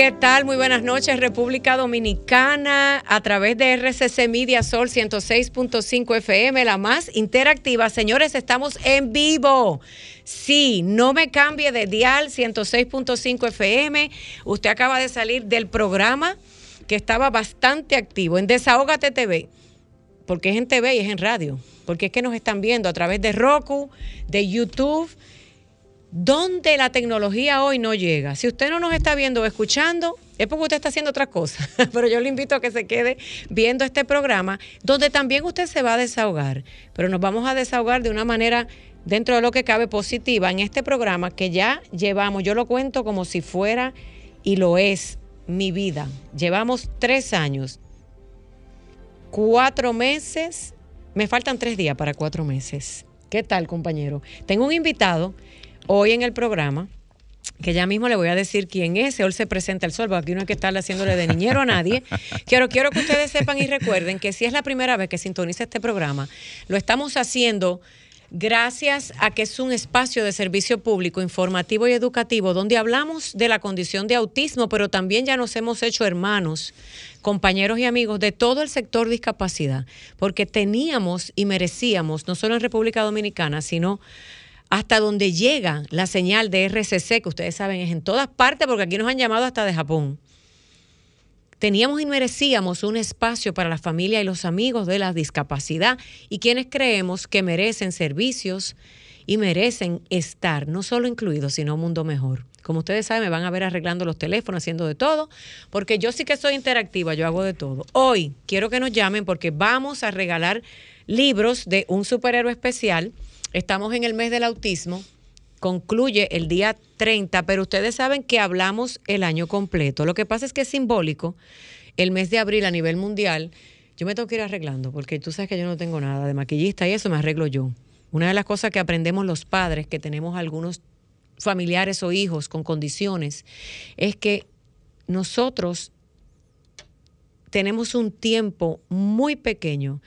¿Qué tal? Muy buenas noches, República Dominicana, a través de RCC Media Sol 106.5 FM, la más interactiva. Señores, estamos en vivo. Sí, no me cambie de dial 106.5 FM. Usted acaba de salir del programa que estaba bastante activo en Desahógate TV, porque es en TV y es en radio, porque es que nos están viendo a través de Roku, de YouTube ¿Dónde la tecnología hoy no llega? Si usted no nos está viendo o escuchando, es porque usted está haciendo otra cosa. Pero yo le invito a que se quede viendo este programa, donde también usted se va a desahogar. Pero nos vamos a desahogar de una manera dentro de lo que cabe positiva en este programa que ya llevamos, yo lo cuento como si fuera y lo es mi vida. Llevamos tres años, cuatro meses, me faltan tres días para cuatro meses. ¿Qué tal, compañero? Tengo un invitado hoy en el programa que ya mismo le voy a decir quién es, hoy se presenta el sol, porque aquí no hay que estarle haciéndole de niñero a nadie. Quiero, quiero que ustedes sepan y recuerden que si es la primera vez que sintoniza este programa, lo estamos haciendo gracias a que es un espacio de servicio público, informativo y educativo, donde hablamos de la condición de autismo, pero también ya nos hemos hecho hermanos, compañeros y amigos de todo el sector discapacidad, porque teníamos y merecíamos, no solo en República Dominicana, sino hasta donde llega la señal de RCC, que ustedes saben es en todas partes, porque aquí nos han llamado hasta de Japón. Teníamos y merecíamos un espacio para la familia y los amigos de la discapacidad y quienes creemos que merecen servicios y merecen estar, no solo incluidos, sino un mundo mejor. Como ustedes saben, me van a ver arreglando los teléfonos, haciendo de todo, porque yo sí que soy interactiva, yo hago de todo. Hoy quiero que nos llamen porque vamos a regalar libros de un superhéroe especial Estamos en el mes del autismo, concluye el día 30, pero ustedes saben que hablamos el año completo. Lo que pasa es que es simbólico, el mes de abril a nivel mundial, yo me tengo que ir arreglando, porque tú sabes que yo no tengo nada de maquillista y eso me arreglo yo. Una de las cosas que aprendemos los padres, que tenemos algunos familiares o hijos con condiciones, es que nosotros tenemos un tiempo muy pequeño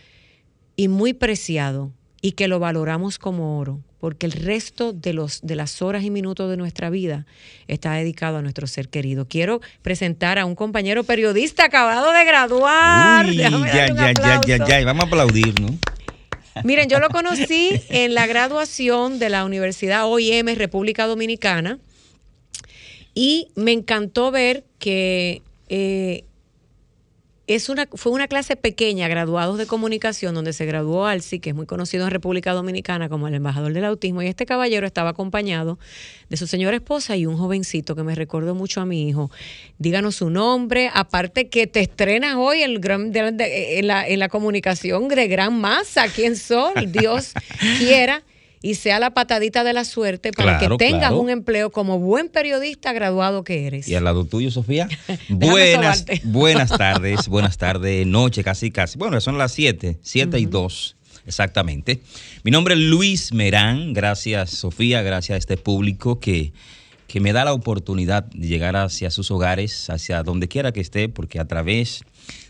y muy preciado y que lo valoramos como oro, porque el resto de, los, de las horas y minutos de nuestra vida está dedicado a nuestro ser querido. Quiero presentar a un compañero periodista acabado de graduar. ya, ya, ya, ya, ya, vamos a aplaudir, ¿no? Miren, yo lo conocí en la graduación de la Universidad OIM República Dominicana y me encantó ver que eh, es una, fue una clase pequeña, graduados de comunicación, donde se graduó Alci, que es muy conocido en República Dominicana como el embajador del autismo, y este caballero estaba acompañado de su señora esposa y un jovencito que me recordó mucho a mi hijo. Díganos su nombre, aparte que te estrenas hoy en, la, en la comunicación de gran masa, ¿quién Sol, Dios quiera y sea la patadita de la suerte para que tengas un empleo como buen periodista graduado que eres. Y al lado tuyo, Sofía. buenas, buenas tardes, buenas tardes, noche, casi, casi. Bueno, son las 7, 7 y 2. Exactamente. Mi nombre es Luis Merán. Gracias, Sofía. Gracias a este público que, que me da la oportunidad de llegar hacia sus hogares, hacia donde quiera que esté, porque a través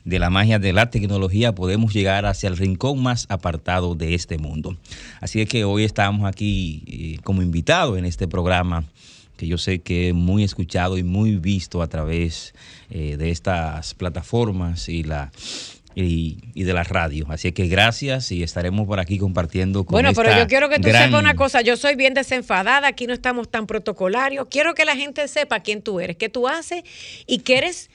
de la magia de la tecnología podemos llegar hacia el rincón más apartado de este mundo. Así que hoy estamos aquí eh, como invitados en este programa que yo sé que es muy escuchado y muy visto a través eh, de estas plataformas y la y, de la radio. Así que gracias y estaremos por aquí compartiendo con Bueno, pero yo quiero que tú sepas una cosa, yo soy bien desenfadada, aquí no estamos tan protocolarios. Quiero que la gente sepa quién tú eres, qué tú haces y que eres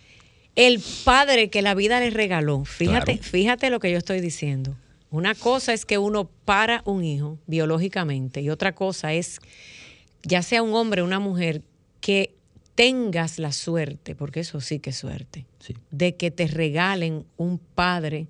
el padre que la vida le regaló. Fíjate, fíjate lo que yo estoy diciendo. Una cosa es que uno para un hijo biológicamente y otra cosa es, ya sea un hombre o una mujer, que tengas la suerte, porque eso sí que es suerte, de que te regalen un padre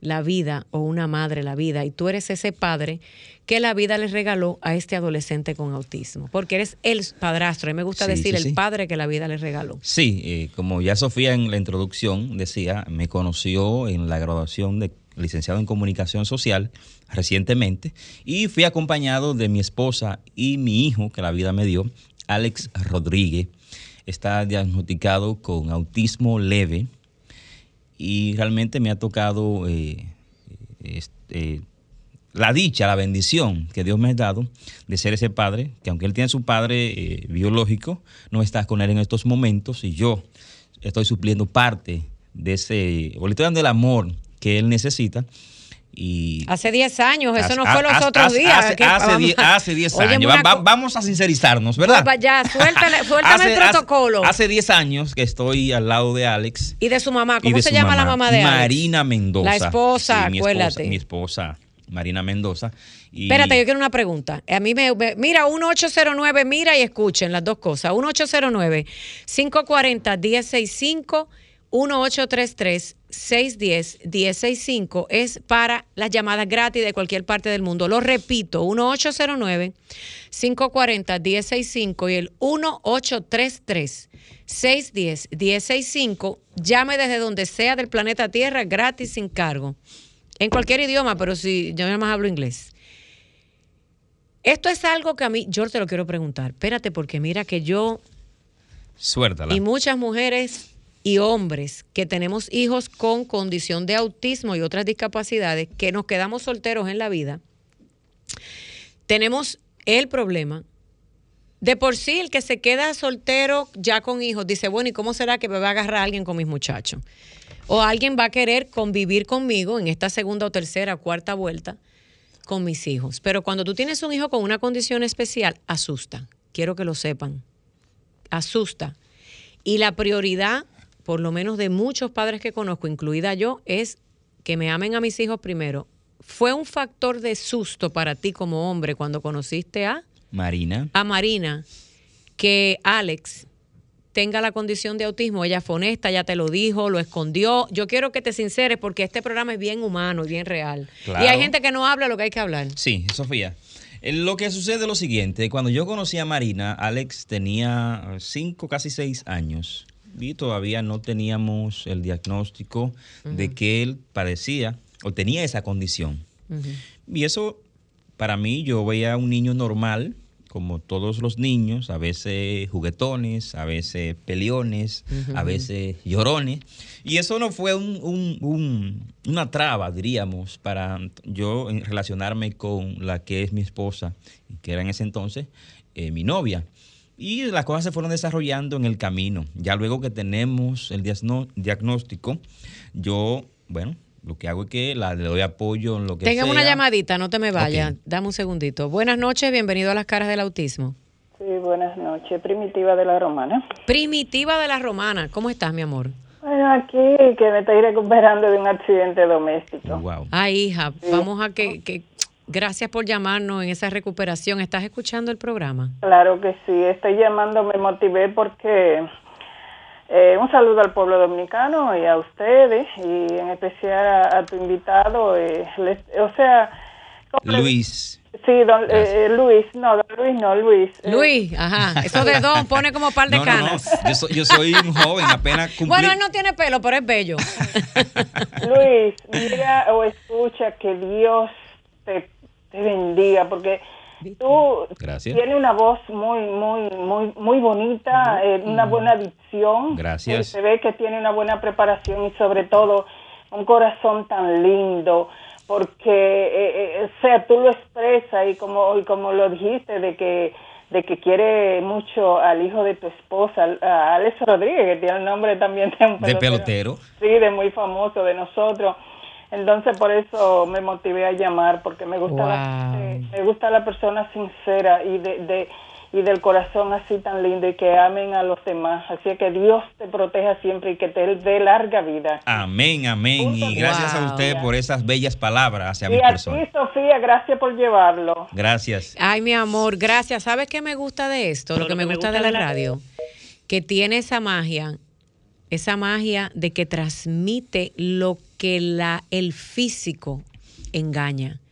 la vida o una madre la vida y tú eres ese padre que la vida le regaló a este adolescente con autismo, porque eres el padrastro, y me gusta decir el padre que la vida le regaló. Sí, eh, como ya Sofía en la introducción decía, me conoció en la graduación de licenciado en comunicación social recientemente y fui acompañado de mi esposa y mi hijo que la vida me dio, Alex Rodríguez. Está diagnosticado con autismo leve y realmente me ha tocado eh, este, la dicha, la bendición que Dios me ha dado de ser ese padre, que aunque él tiene su padre eh, biológico, no está con él en estos momentos y yo estoy supliendo parte de ese, o le estoy dando el amor que él necesita y hace 10 años, eso no fue los otros días. Hace 10 años. vamos a sincerizarnos, ¿verdad? ya, suéltame, suéltame el protocolo. Hace 10 años que estoy al lado de Alex. Y de su mamá. ¿Cómo se llama la mamá de Alex? Marina Mendoza. La esposa, acuérdate. mi esposa, Marina Mendoza. Espérate, yo quiero una pregunta. A mí me, mira, 1809, mira y escuchen las dos cosas. 1809 540 1065 1833 610-1065 es para las llamadas gratis de cualquier parte del mundo. Lo repito, 1809-540-1065 y el 1833-610-1065. Llame desde donde sea del planeta Tierra gratis sin cargo. En cualquier idioma, pero si yo nada más hablo inglés. Esto es algo que a mí, yo te lo quiero preguntar. Espérate, porque mira que yo... Suéltala. Y muchas mujeres y hombres que tenemos hijos con condición de autismo y otras discapacidades, que nos quedamos solteros en la vida, tenemos el problema. De por sí, el que se queda soltero ya con hijos dice, bueno, ¿y cómo será que me va a agarrar alguien con mis muchachos? O alguien va a querer convivir conmigo en esta segunda o tercera o cuarta vuelta con mis hijos. Pero cuando tú tienes un hijo con una condición especial, asusta. Quiero que lo sepan. Asusta. Y la prioridad por lo menos de muchos padres que conozco, incluida yo, es que me amen a mis hijos primero. ¿Fue un factor de susto para ti como hombre cuando conociste a Marina? A Marina, que Alex tenga la condición de autismo, ella fue honesta, ya te lo dijo, lo escondió. Yo quiero que te sinceres porque este programa es bien humano y bien real. Y hay gente que no habla lo que hay que hablar. Sí, Sofía. Eh, lo que sucede es lo siguiente, cuando yo conocí a Marina, Alex tenía cinco, casi seis años y todavía no teníamos el diagnóstico de que él padecía o tenía esa condición. Y eso, para mí, yo veía a un niño normal, como todos los niños, a veces juguetones, a veces peleones, a veces llorones. Y eso no fue una traba, diríamos, para yo relacionarme con la que es mi esposa, que era en ese entonces eh, mi novia. Y las cosas se fueron desarrollando en el camino. Ya luego que tenemos el diagnóstico, yo, bueno, lo que hago es que la, le doy apoyo en lo que Tenga una llamadita, no te me vayas. Dame un segundito. Buenas noches, bienvenido a las caras del autismo. Sí, buenas noches. Primitiva de la Romana. Primitiva de la Romana. ¿Cómo estás, mi amor? Bueno, aquí que me estoy recuperando de un accidente doméstico. Wow. Ay, hija, vamos a que, que Gracias por llamarnos en esa recuperación. ¿Estás escuchando el programa? Claro que sí, estoy llamando, me motivé porque eh, un saludo al pueblo dominicano y a ustedes y en especial a, tu invitado, eh, o sea... Luis. Sí, don, eh, Luis, no, don Luis no, Luis. Luis, ajá, eso de don pone como par de canas. Yo, soy, un joven, apenas cumplí. Bueno, él no tiene pelo, pero es bello. Luis, mira o escucha que Dios te te bendiga, porque tú tienes una voz muy, muy, muy, muy bonita, eh, una buena dicción. Gracias. se ve que tiene una buena preparación y sobre todo un corazón tan lindo, porque, eh, eh, o sea, tú lo expresas y como, y como lo dijiste, de que de que quiere mucho al hijo de tu esposa, a Alex Rodríguez, que tiene el nombre también de un pelotero. De pelotero. Sí, de muy famoso de nosotros. Entonces por eso me motivé a llamar porque me gusta la, me gusta la persona sincera y de, de, y del corazón así tan lindo y que amen a los demás. Así que Dios te proteja siempre y que te dé larga vida. Amén, amén. y gracias a usted por esas bellas palabras hacia y mi a persona. Ti, Sofía, gracias por llevarlo. Gracias. Ay, mi amor, gracias. ¿Sabes qué me gusta de esto? Lo que me, gusta, de la radio, que tiene esa magia, esa magia de que transmite lo que la, el físico engaña.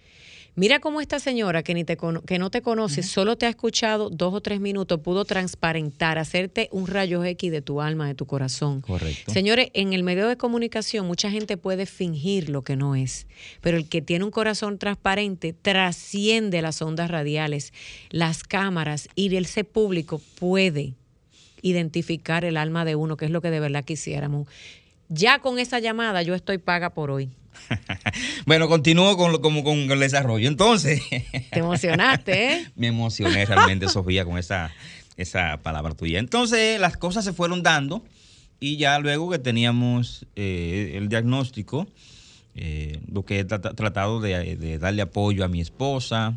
Mira cómo esta señora que, ni te, que no te conoce, solo te ha escuchado dos o tres minutos, pudo transparentar, hacerte un rayo X de tu alma, de tu corazón. Correcto. Señores, en el medio de comunicación mucha gente puede fingir lo que no es, pero el que tiene un corazón transparente trasciende las ondas radiales, las cámaras y ese público puede identificar el alma de uno, que es lo que de verdad quisiéramos. Ya con esa llamada yo estoy paga por hoy. bueno, continúo con, como con el desarrollo. Entonces. Te emocionaste, ¿eh? Me emocioné realmente, Sofía, con esa, esa palabra tuya. Entonces, las cosas se fueron dando y ya luego que teníamos eh, el diagnóstico, eh, lo que he tratado de, darle apoyo a mi esposa,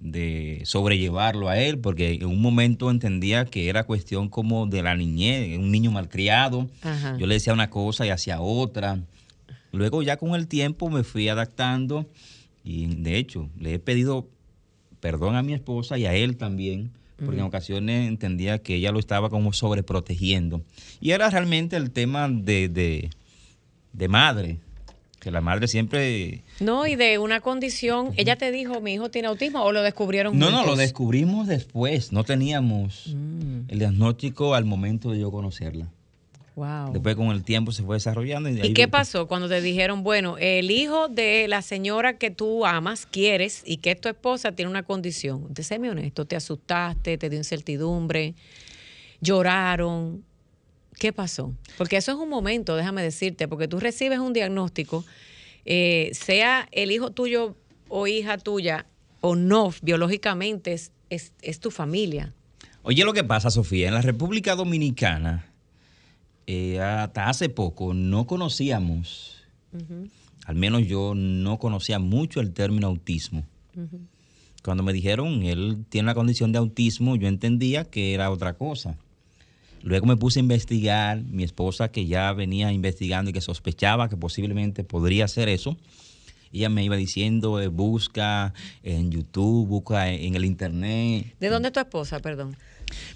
de sobrellevarlo a él, porque en un momento entendía que era cuestión como de la niñez, un niño malcriado. Yo le decía una cosa y hacía otra. Luego ya con el tiempo me fui adaptando y de hecho le he pedido perdón a mi esposa y a él también, porque en ocasiones entendía que ella lo estaba como sobreprotegiendo. Y era realmente el tema de, de, madre, que la madre siempre... No, y de una condición, ella te dijo, mi hijo tiene autismo o lo descubrieron No, no, lo descubrimos después, no teníamos mm. el diagnóstico al momento de yo conocerla. Después con el tiempo se fue desarrollando. ¿Y, qué pasó cuando te dijeron, bueno, el hijo de la señora que tú amas, quieres y que es tu esposa tiene una condición? Te séme honesto, te asustaste, te dio incertidumbre, lloraron. ¿Qué pasó? Porque eso es un momento, déjame decirte, porque tú recibes un diagnóstico, eh, sea el hijo tuyo o hija tuya o no, biológicamente es, es tu familia. Oye, lo que pasa, Sofía, en la República Dominicana eh, hasta hace poco no conocíamos, al menos yo no conocía mucho el término autismo. Cuando me dijeron él tiene una condición de autismo, yo entendía que era otra cosa. Luego me puse a investigar, mi esposa que ya venía investigando y que sospechaba que posiblemente podría ser eso, ella me iba diciendo, eh, busca en YouTube, busca en el Internet. ¿De dónde es tu esposa, perdón?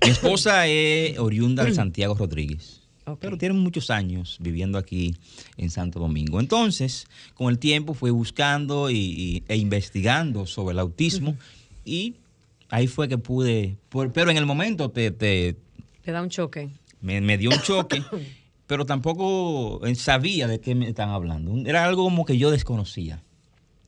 Mi esposa es oriunda de Santiago Rodríguez. Pero tienen muchos años viviendo aquí en Santo Domingo. Entonces, con el tiempo fui buscando y, e investigando sobre el autismo y ahí fue que pude, pero en el momento te... Te, da un choque. Me, me dio un choque, pero tampoco sabía de qué me están hablando. Era algo como que yo desconocía.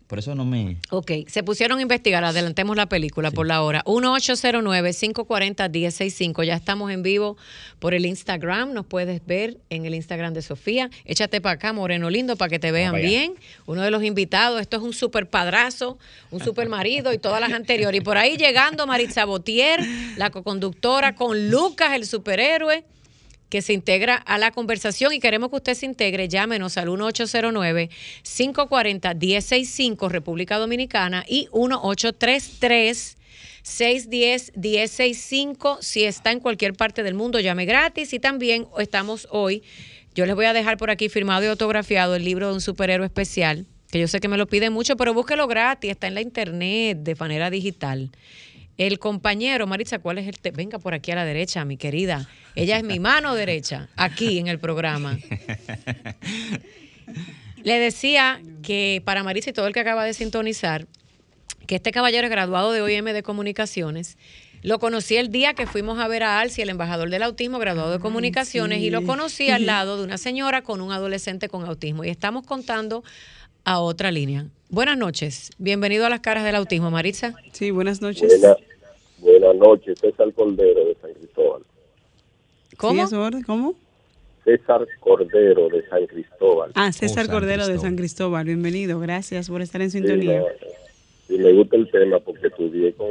Por eso no me... Ok, se pusieron a investigar, adelantemos la película por la hora. 1809-540-1065, ya estamos en vivo por el Instagram, nos puedes ver en el Instagram de Sofía. Échate para acá, Moreno Lindo, para que te vean bien. Uno de los invitados, esto es un super padrazo, un super marido y todas las anteriores. Y por ahí llegando Maritza Botier, la co-conductora, con Lucas, el superhéroe que se integra a la conversación y queremos que usted se integre, llámenos al 1809-540-1065 República Dominicana y 1833 610-1065 si está en cualquier parte del mundo, llame gratis. Y también estamos hoy, yo les voy a dejar por aquí firmado y autografiado el libro de un superhéroe especial, que yo sé que me lo piden mucho, pero búsquelo gratis, está en la internet de manera digital. El compañero, Maritza, ¿cuál es el te Venga por aquí a la derecha, mi querida. Ella es mi mano derecha, aquí en el programa. Le decía que para Maritza y todo el que acaba de sintonizar, que este caballero es graduado de OIM de Comunicaciones. Lo conocí el día que fuimos a ver a Alci, el embajador del autismo, graduado de comunicaciones, y lo conocí al lado de una señora con un adolescente con autismo. Y estamos contando a otra línea. Buenas noches. Bienvenido a las caras del autismo, Maritza. Sí, buenas noches. buenas noches. César Cordero de San Cristóbal. ¿Cómo? ¿Cómo? César Cordero de San Cristóbal. Ah, César oh, Cordero de San Cristóbal. Bienvenido. Gracias por estar en sintonía. Sí, me gusta el tema porque estudié con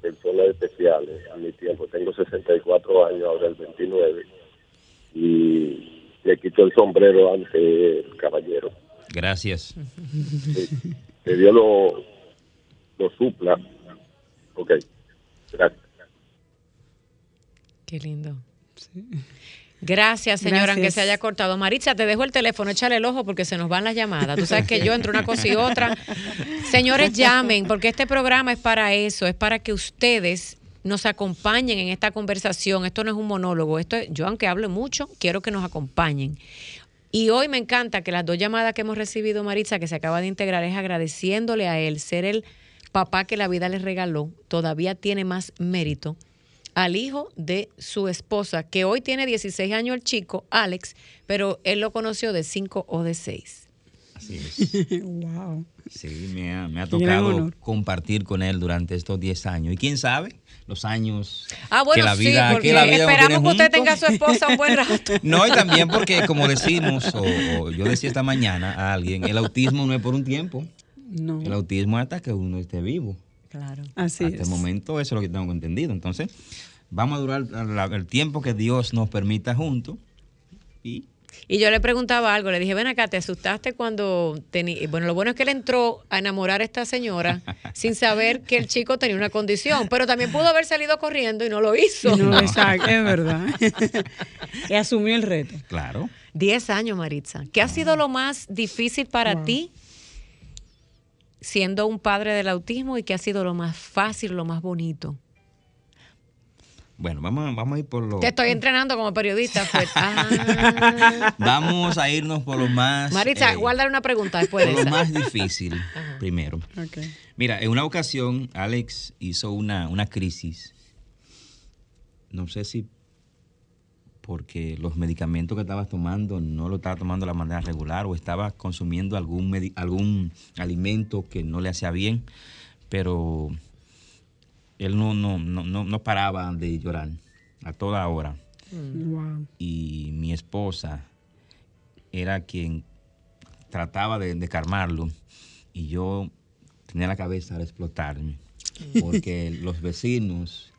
personas especiales a mi tiempo. Tengo 64 años, ahora el 29. Y le quito el sombrero ante el caballero. Gracias. Que Dios lo, lo supla. Ok, gracias. Qué lindo. Gracias, señora, aunque se haya cortado. Maritza, te dejo el teléfono, échale el ojo porque se nos van las llamadas. Tú sabes que yo entre una cosa y otra. Señores, llamen, porque este programa es para eso, es para que ustedes nos acompañen en esta conversación. Esto no es un monólogo, esto yo aunque hable mucho, quiero que nos acompañen. Y hoy me encanta que las dos llamadas que hemos recibido, Maritza, que se acaba de integrar, es agradeciéndole a él ser el papá que la vida le regaló, todavía tiene más mérito al hijo de su esposa, que hoy tiene 16 años el chico, Alex, pero él lo conoció de 5 o de 6. Así es. wow. Sí, me ha, tocado compartir con él durante estos 10 años. Y quién sabe, los años ah, bueno, que la vida, que la vida esperamos que usted tenga a su esposa un buen rato. No, y también porque como decimos, o, yo decía esta mañana a alguien, el autismo no es por un tiempo. No. El autismo es hasta que uno esté vivo. Claro. Así Hasta el momento eso es lo que tengo entendido. Entonces, vamos a durar el tiempo que Dios nos permita juntos y y yo le preguntaba algo, le dije, ven acá, ¿te asustaste cuando tenía... Bueno, lo bueno es que él entró a enamorar a esta señora sin saber que el chico tenía una condición, pero también pudo haber salido corriendo y no lo hizo. No, exacto, es verdad. y asumió el reto. Claro. Diez años, Maritza. ¿Qué ha sido lo más difícil para ti siendo un padre del autismo y qué ha sido lo más fácil, lo más bonito? Bueno, vamos, vamos a ir por lo... Te estoy entrenando como periodista. Pues. Ah. Vamos a irnos por lo más... Maritza, eh, guarda una pregunta después de Por lo más difícil, primero. Mira, en una ocasión Alex hizo una, una crisis. No sé si porque los medicamentos que estabas tomando no lo estaba tomando de la manera regular o estaba consumiendo algún, algún alimento que no le hacía bien, pero él no, no, no, no paraba de llorar a toda hora. Mm. Y mi esposa era quien trataba de, de, calmarlo y yo tenía la cabeza al explotarme mm. porque los vecinos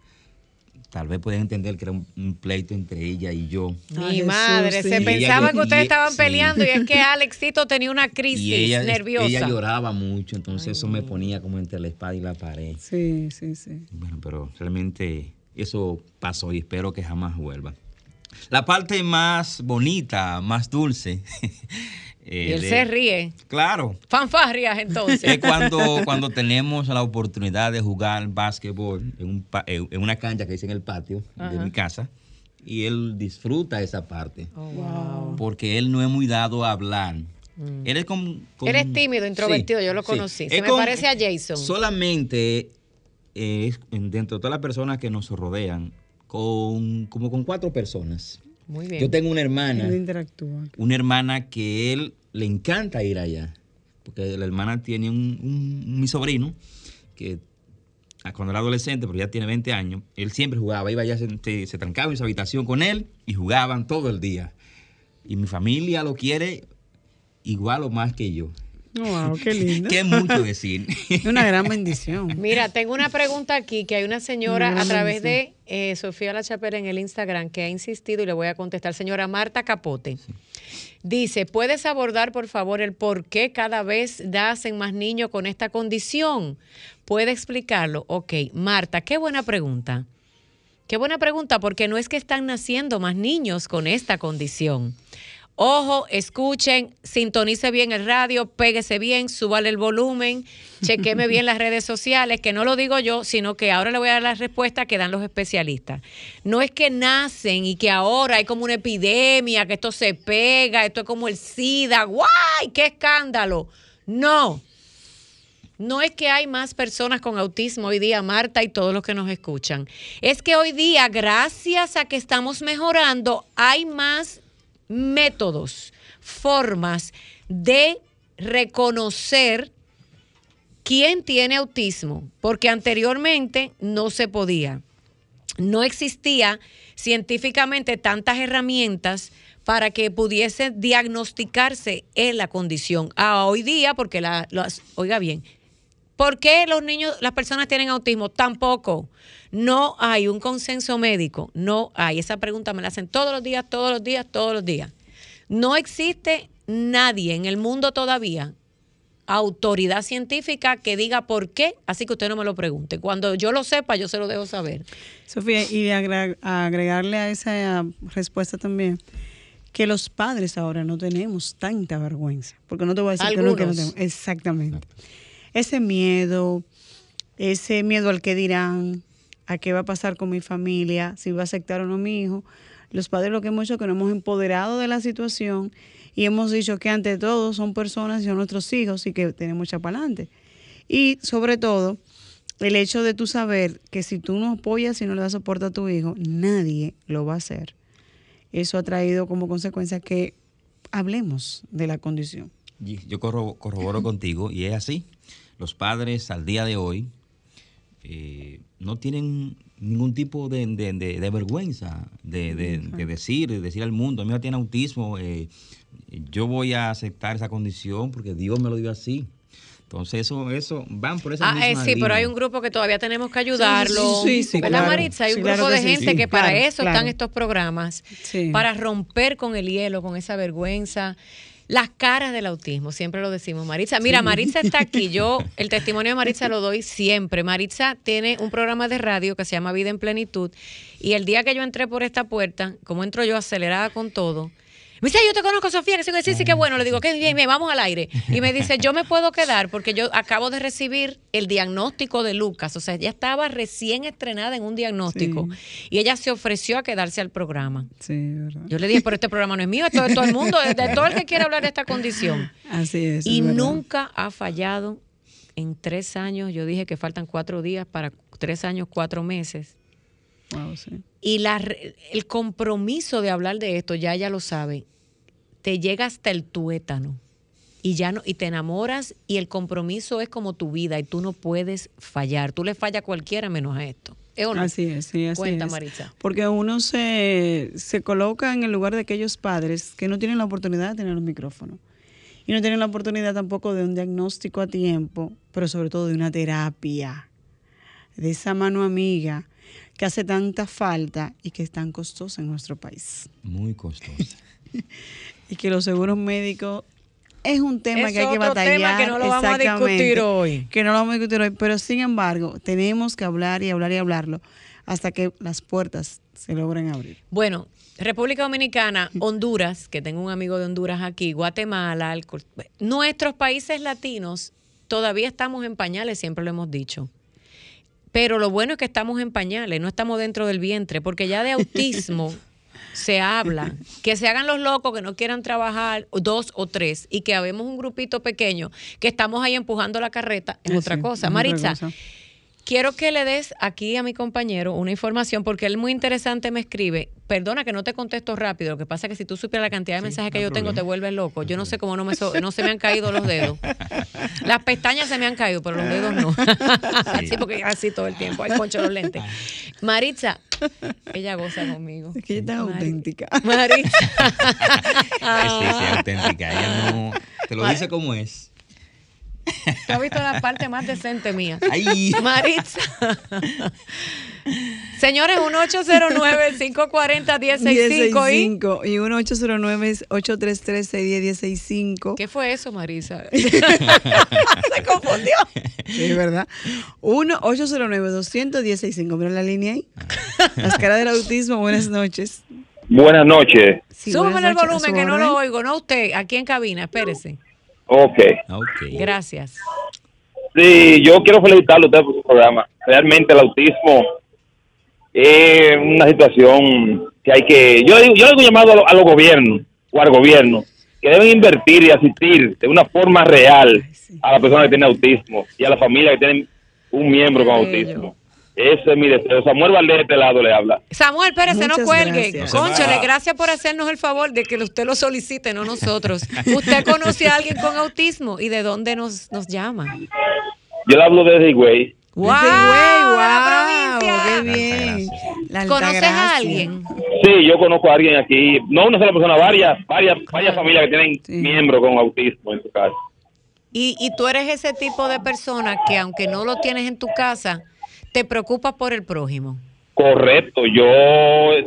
tal vez pueden entender que era un, pleito entre ella y yo. Mi madre, se pensaba que ustedes estaban peleando y es que Alexito tenía una crisis y ella, nerviosa. Ella lloraba mucho, entonces eso me ponía como entre la espada y la pared. Sí, sí, sí. Bueno, pero realmente eso pasó y espero que jamás vuelva. La parte más bonita, más dulce Eh, y él se ríe. Claro. Fanfarrias entonces. Es cuando, cuando tenemos la oportunidad de jugar básquetbol en, en una cancha que hice en el patio de mi casa y él disfruta esa parte. Oh, porque él no es muy dado a hablar. Mm. Él es como, Eres tímido, introvertido, yo lo conocí. Se me parece a Jason. Solamente es dentro de todas las personas que nos rodean, con, como con cuatro personas. Muy bien. Yo tengo una hermana. Una hermana que él le encanta ir allá. Porque la hermana tiene un, mi sobrino que cuando era adolescente, pero ya tiene 20 años, él siempre jugaba, iba allá, se, se, trancaba en su habitación con él y jugaban todo el día. Y mi familia lo quiere igual o más que yo. Wow, qué lindo. qué mucho decir. Una gran bendición. Mira, tengo una pregunta aquí que hay una señora a través de eh, Sofía La Chapera en el Instagram que ha insistido y le voy a contestar. Señora Marta Capote. Dice, ¿puedes abordar por favor el por qué cada vez nacen más niños con esta condición? ¿Puede explicarlo? Ok, Marta, qué buena pregunta. Qué buena pregunta porque no es que están naciendo más niños con esta condición. Ojo, escuchen, sintonice bien el radio, péguese bien, súbale el volumen, chequeme bien las redes sociales, que no lo digo yo, sino que ahora le voy a dar la respuesta que dan los especialistas. No es que nacen y que ahora hay como una epidemia, que esto se pega, esto es como el SIDA, ¡guay! ¡Qué escándalo! No. No es que hay más personas con autismo hoy día, Marta y todos los que nos escuchan. Es que hoy día, gracias a que estamos mejorando, hay más métodos, formas de reconocer quién tiene autismo, porque anteriormente no se podía. No existía científicamente tantas herramientas para que pudiese diagnosticarse en la condición. Ah, hoy día, porque la, oiga bien, ¿por qué los niños, las personas tienen autismo? Tampoco. No hay un consenso médico, no hay. Esa pregunta me la hacen todos los días, todos los días, todos los días. No existe nadie en el mundo todavía, autoridad científica, que diga por qué, así que usted no me lo pregunte. Cuando yo lo sepa, yo se lo dejo saber. Sofía, y agregarle a esa respuesta también, que los padres ahora no tenemos tanta vergüenza, porque no te voy a decir que no, tenemos. Exactamente. Ese miedo, ese miedo al que dirán, a qué va a pasar con mi familia, si va a aceptar o no mi hijo. Los padres lo que hemos hecho es que nos hemos empoderado de la situación Y hemos dicho que ante todo son personas y son nuestros hijos y que tenemos mucha para. Y sobre todo, el hecho de tú saber que si tú no apoyas y no le das soporte a tu hijo, nadie lo va a hacer. Eso ha traído como consecuencia que hablemos de la condición. Yo corroboro contigo y es así. Los padres al día de hoy eh, no tienen ningún tipo de, vergüenza de, decir, de decir al mundo, a mí tiene autismo, eh, yo voy a aceptar esa condición porque Dios me lo dio así. Entonces, eso, eso, van por esa ah, eh, Sí, pero hay un grupo que todavía tenemos que ayudarlo. Sí, sí, ¿Verdad, Maritza? Hay un grupo de gente que para eso están estos programas, para romper con el hielo, con esa vergüenza. Las caras del autismo, siempre lo decimos, Maritza. Mira, Maritza está aquí. Yo el testimonio de Maritza lo doy siempre. Maritza tiene un programa de radio que se llama Vida en Plenitud. Y el día que yo entré por esta puerta, como entro yo acelerada con todo, me dice, yo te conozco, Sofía, que sí, sí, que bueno. Le digo, que bien, bien, vamos al aire. Y me dice, yo me puedo quedar porque yo acabo de recibir el diagnóstico de Lucas. O sea, ella estaba recién estrenada en un diagnóstico. Y ella se ofreció a quedarse al programa. Sí, verdad. Yo le dije, pero este programa no es mío, es de todo el mundo, es de todo el que quiere hablar de esta condición. Así es. Y nunca ha fallado en tres años. Yo dije que faltan cuatro días para tres años, cuatro meses. Wow, sí. Y la, el compromiso de hablar de esto, ya ella lo sabe, te llega hasta el tuétano y ya no y te enamoras y el compromiso es como tu vida y tú no puedes fallar. Tú le fallas a cualquiera menos a esto. Así es, sí, así Cuenta, Porque uno se, se coloca en el lugar de aquellos padres que no tienen la oportunidad de tener un micrófono y no tienen la oportunidad tampoco de un diagnóstico a tiempo, pero sobre todo de una terapia, de esa mano amiga que hace tanta falta y que es tan costosa en nuestro país. Muy costosa. y que los seguros médicos es un tema que hay que batallar. Tema que no lo vamos a discutir hoy. Que no lo vamos a discutir hoy, pero sin embargo, tenemos que hablar y hablar y hablarlo hasta que las puertas se logren abrir. Bueno, República Dominicana, Honduras, que tengo un amigo de Honduras aquí, Guatemala, nuestros países latinos todavía estamos en pañales, siempre lo hemos dicho. Pero lo bueno es que estamos en pañales, no estamos dentro del vientre, porque ya de autismo se habla, que se hagan los locos que no quieran trabajar, dos o tres, y que habemos un grupito pequeño que estamos ahí empujando la carreta, es otra cosa. Maritza, quiero que le des aquí a mi compañero una información, porque él muy interesante me escribe. Perdona que no te contesto rápido, lo que pasa es que si tú supieras la cantidad de mensajes que yo tengo, te vuelves loco. Yo no sé cómo no, me no se me han caído los dedos. Las pestañas se me han caído, pero los dedos no. así porque así todo el tiempo. Hay concho los lentes. Maritza, ella goza conmigo. Es que ella está auténtica. Maritza. sí, sí, auténtica. Ella no te lo dice como es. Tú has visto la parte más decente mía. Ay. Maritza. Señores, 1809-540-165 y, y 1809-833-1065. ¿Qué fue eso, Marisa? Se confundió. Sí, ¿verdad? 1-809-200-1065. Mira la línea ahí. Las caras del autismo. Buenas noches. Buenas noches. Sí, Súbeme el volumen que no lo oigo. No usted, aquí en cabina. Espérese. Ok. okay. Gracias. Sí, yo quiero felicitarlo a usted por su programa. Realmente el autismo es una situación que hay que... Yo digo, yo digo llamado a, los gobiernos o al gobierno que deben invertir y asistir de una forma real a la persona que tiene autismo y a la familia que tiene un miembro con autismo. Ese es mi deseo. Samuel Valdés de este lado le habla. Samuel, espérese, no cuelgue. Gracias. Conchale, gracias por hacernos el favor de que usted lo solicite, no nosotros. ¿Usted conoce a alguien con autismo y de dónde nos, nos llama? Yo le hablo desde Higüey. ¡Wow! wow ¡Qué bien! ¿Conoces a alguien? Sí, yo conozco a alguien aquí. No una sola persona, varias, varias, varias familias que tienen miembros con autismo en su casa. Y, y tú eres ese tipo de persona que aunque no lo tienes en tu casa, te preocupas por el prójimo. Correcto, yo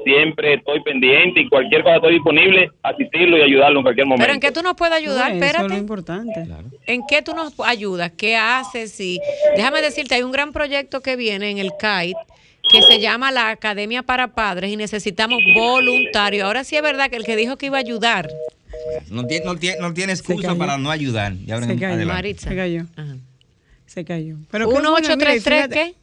siempre estoy pendiente y cualquier cosa estoy disponible, asistirlo y ayudarlo en cualquier momento. Pero ¿en qué tú nos puedes ayudar? Espérate. Eso es lo importante. ¿En qué tú nos ayudas? ¿Qué haces? Y déjame decirte, hay un gran proyecto que viene en el CAIT que se llama la Academia para Padres y necesitamos voluntarios. Ahora sí es verdad que el que dijo que iba a ayudar. No tiene, no tiene, no tiene excusa para no ayudar. se, cayó. se cayó. Se cayó. Pero 1833, ¿qué?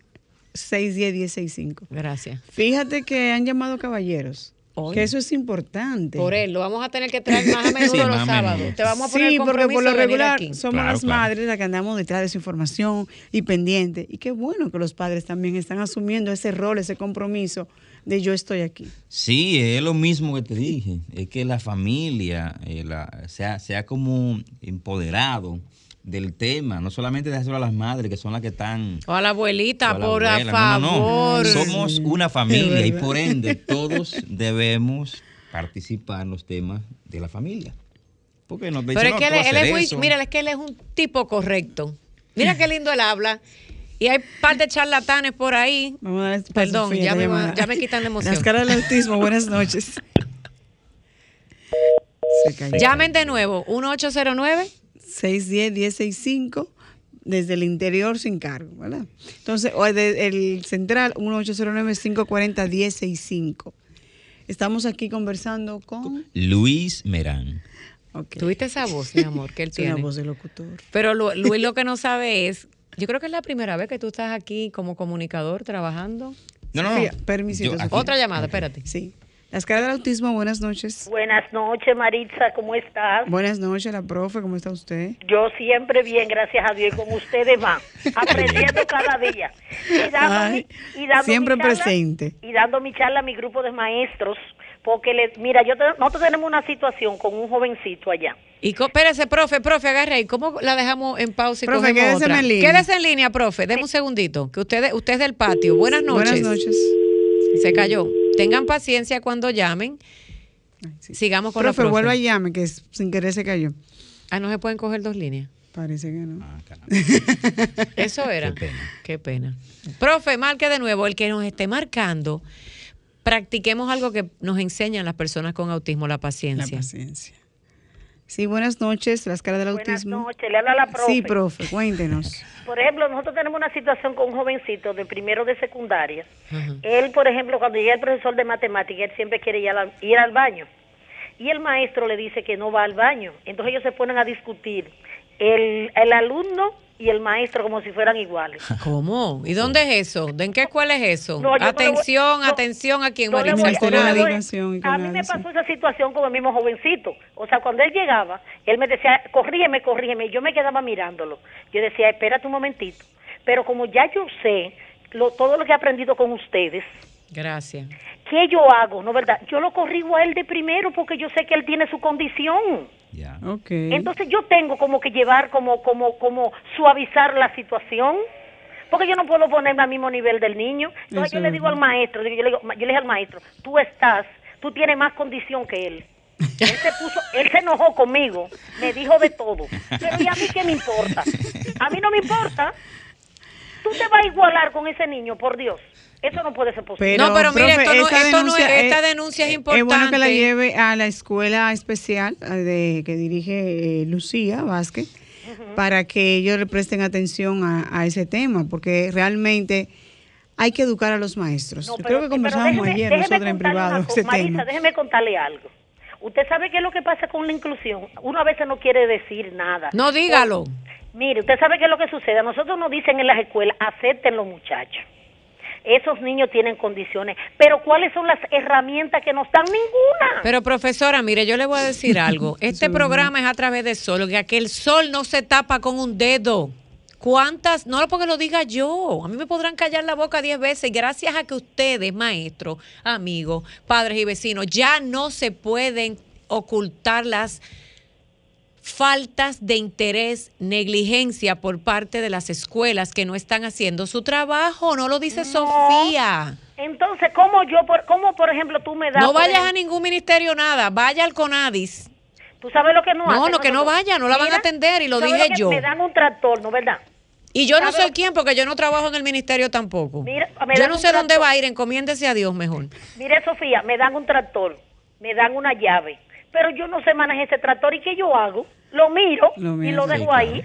610-1065. Gracias. Fíjate que han llamado caballeros Que eso es importante. Por él, lo vamos a tener que traer más a menudo los sábados. Te vamos a poner sí, porque por lo regular somos las madres las que andamos detrás de esa información y pendiente. Y qué bueno que los padres también están asumiendo ese rol, ese compromiso de yo estoy aquí. Sí, es lo mismo que te dije. Es que la familia eh, sea, sea como empoderado del tema, no solamente dejárselo a las madres, que son las que están... O a la abuelita, por favor. Somos una familia y por ende todos debemos participar en los temas de la familia. Porque no Pero es que él, es muy, mira, es que él es un tipo correcto. Mira qué lindo él habla. Y hay un par de charlatanes por ahí. Perdón, ya, me, ya, me, quitan la emoción. Las caras del autismo, buenas noches. Llamen de nuevo, 1809 610-1065 desde el interior sin cargo, ¿verdad? Entonces, o el central 1809-540-1065. Estamos aquí conversando con Luis Merán. Tuviste esa voz, mi amor, que él tiene. Una voz de locutor. Pero Luis lo que no sabe es, yo creo que es la primera vez que tú estás aquí como comunicador trabajando. No, no, no. Otra llamada, espérate. Sí. Las caras del autismo, buenas noches. Buenas noches, Maritza, ¿cómo estás? Buenas noches, la profe, ¿cómo está usted? Yo siempre bien, gracias a Dios, y con ustedes más, aprendiendo cada día. Y dando siempre presente. Y dando mi charla a mi grupo de maestros, porque les, mira, yo nosotros tenemos una situación con un jovencito allá. Y espérese, profe, profe, agarre ahí. ¿Cómo la dejamos en pausa y profe, quédese en línea. Quédese en línea, profe. Deme un segundito, que usted, usted es del patio. Buenas noches. Buenas noches. Se cayó tengan paciencia cuando llamen. Sigamos con profe, la profe. vuelva y llame, que sin querer se cayó. Ah, no se pueden coger dos líneas. Parece que no. Ah, Eso era. Qué pena. Qué pena. Profe, marque de nuevo. El que nos esté marcando, practiquemos algo que nos enseñan las personas con autismo, la paciencia. La paciencia. Sí, buenas noches, las caras del autismo. Buenas noches, le habla la profe. Sí, profe, cuéntenos. Por ejemplo, nosotros tenemos una situación con un jovencito de primero de secundaria. Él, por ejemplo, cuando llega el profesor de matemática, él siempre quiere ir, ir al baño. Y el maestro le dice que no va al baño. Entonces ellos se ponen a discutir. El, el alumno y el maestro como si fueran iguales. ¿Cómo? ¿Y dónde es eso? ¿De en qué escuela es eso? atención, atención a quien no A, mí me pasó esa situación con el mismo jovencito. O sea, cuando él llegaba, él me decía, corrígeme, corrígeme. Y yo me quedaba mirándolo. Yo decía, espérate un momentito. Pero como ya yo sé lo, todo lo que he aprendido con ustedes. Gracias. ¿Qué yo hago? ¿No verdad? Yo lo corrijo a él de primero porque yo sé que él tiene su condición. Entonces yo tengo como que llevar, como, como, como suavizar la situación, porque yo no puedo ponerme al mismo nivel del niño. Entonces yo le digo al maestro, yo le, digo, yo le dije al maestro, tú estás, tú tienes más condición que él. Él se puso, él se enojó conmigo, me dijo de todo. Pero ¿y a mí qué me importa? A mí no me importa. Tú te vas a igualar con ese niño, por Dios. Eso no puede ser posible. no, pero mire, esto, no, esto no es, esta denuncia es importante. Es bueno que la lleve a la escuela especial de, que dirige eh, Lucía Vázquez para que ellos le presten atención a, ese tema, porque realmente hay que educar a los maestros. Yo creo que conversamos ayer nosotros en privado ese Marisa, déjeme contarle algo. Usted sabe qué es lo que pasa con la inclusión. Uno a veces no quiere decir nada. No dígalo. mire, usted sabe qué es lo que sucede. A nosotros nos dicen en las escuelas, acepten los muchachos esos niños tienen condiciones. Pero ¿cuáles son las herramientas que nos dan? Ninguna. Pero profesora, mire, yo le voy a decir algo. Este programa es a través de sol, que el sol no se tapa con un dedo. ¿Cuántas? No porque lo diga yo. A mí me podrán callar la boca diez veces. Gracias a que ustedes, maestros, amigos, padres y vecinos, ya no se pueden ocultar las faltas de interés, negligencia por parte de las escuelas que no están haciendo su trabajo, ¿no lo dice Sofía? Entonces, ¿cómo yo, por, cómo por ejemplo tú me das... No vayas a ningún ministerio nada, vaya al CONADIS. ¿Tú sabes lo que no No, no, que no vaya, no la van a atender y lo dije yo. Me dan un tractor, ¿no verdad? Y yo no soy quien porque yo no trabajo en el ministerio tampoco. yo no sé dónde va a ir, encomiéndese a Dios mejor. Mire, Sofía, me dan un tractor, me dan una llave, pero yo no sé manejar ese tractor y ¿qué yo hago? Lo miro, y lo dejo ahí.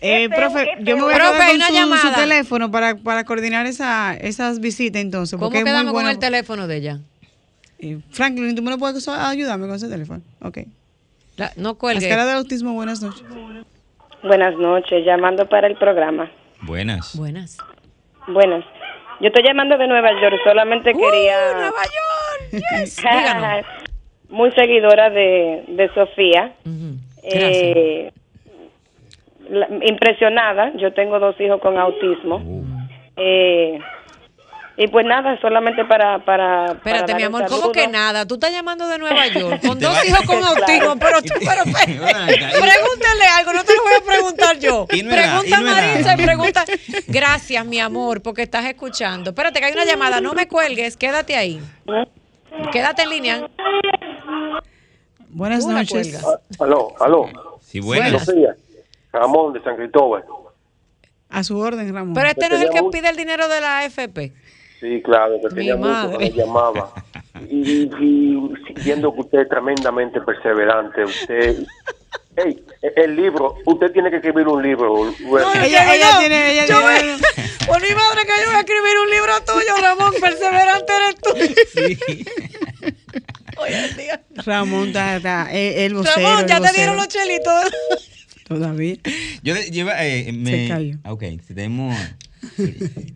Eh, profe, yo me voy a profe, con su, su, teléfono para, para coordinar esa, esas visitas entonces. ¿Cómo quedamos con el teléfono de ella? Eh, Franklin, ¿tú me lo puedes ayudarme con ese teléfono? Ok. no cuelgue. Escala del autismo, buenas noches. Buenas noches, llamando para el programa. Buenas. Buenas. Buenas. Yo estoy llamando de Nueva York, solamente quería... ¡Nueva York! Muy seguidora de, de Sofía. eh, impresionada. Yo tengo dos hijos con autismo. Uh. Eh, y pues nada, solamente para... para Espérate, mi amor, ¿cómo que nada? Tú estás llamando de Nueva York con dos hijos con autismo, pero tú, pero, pregúntale algo, no te lo voy a preguntar yo. pregunta a Marisa y pregunta... Gracias, mi amor, porque estás escuchando. Espérate, que hay una llamada, no me cuelgues, quédate ahí. Quédate en línea. Buenas noches. aló, aló. Sí, buenas. Ramón de San Cristóbal. A su orden, Ramón. Pero este no es el que pide el dinero de la AFP. Sí, claro, que tenía mucho que llamaba. Y, y, viendo que usted es tremendamente perseverante, usted... Hey, el libro, usted tiene que escribir un libro. ella, ella tiene, ella tiene. Por mi madre que yo voy a escribir un libro tuyo, Ramón, perseverante eres tú. Sí. Ramón está, está el vocero, Ramón, ya te dieron los chelitos. Todavía. Yo lleva, eh, me, Se cayó. Ok, tenemos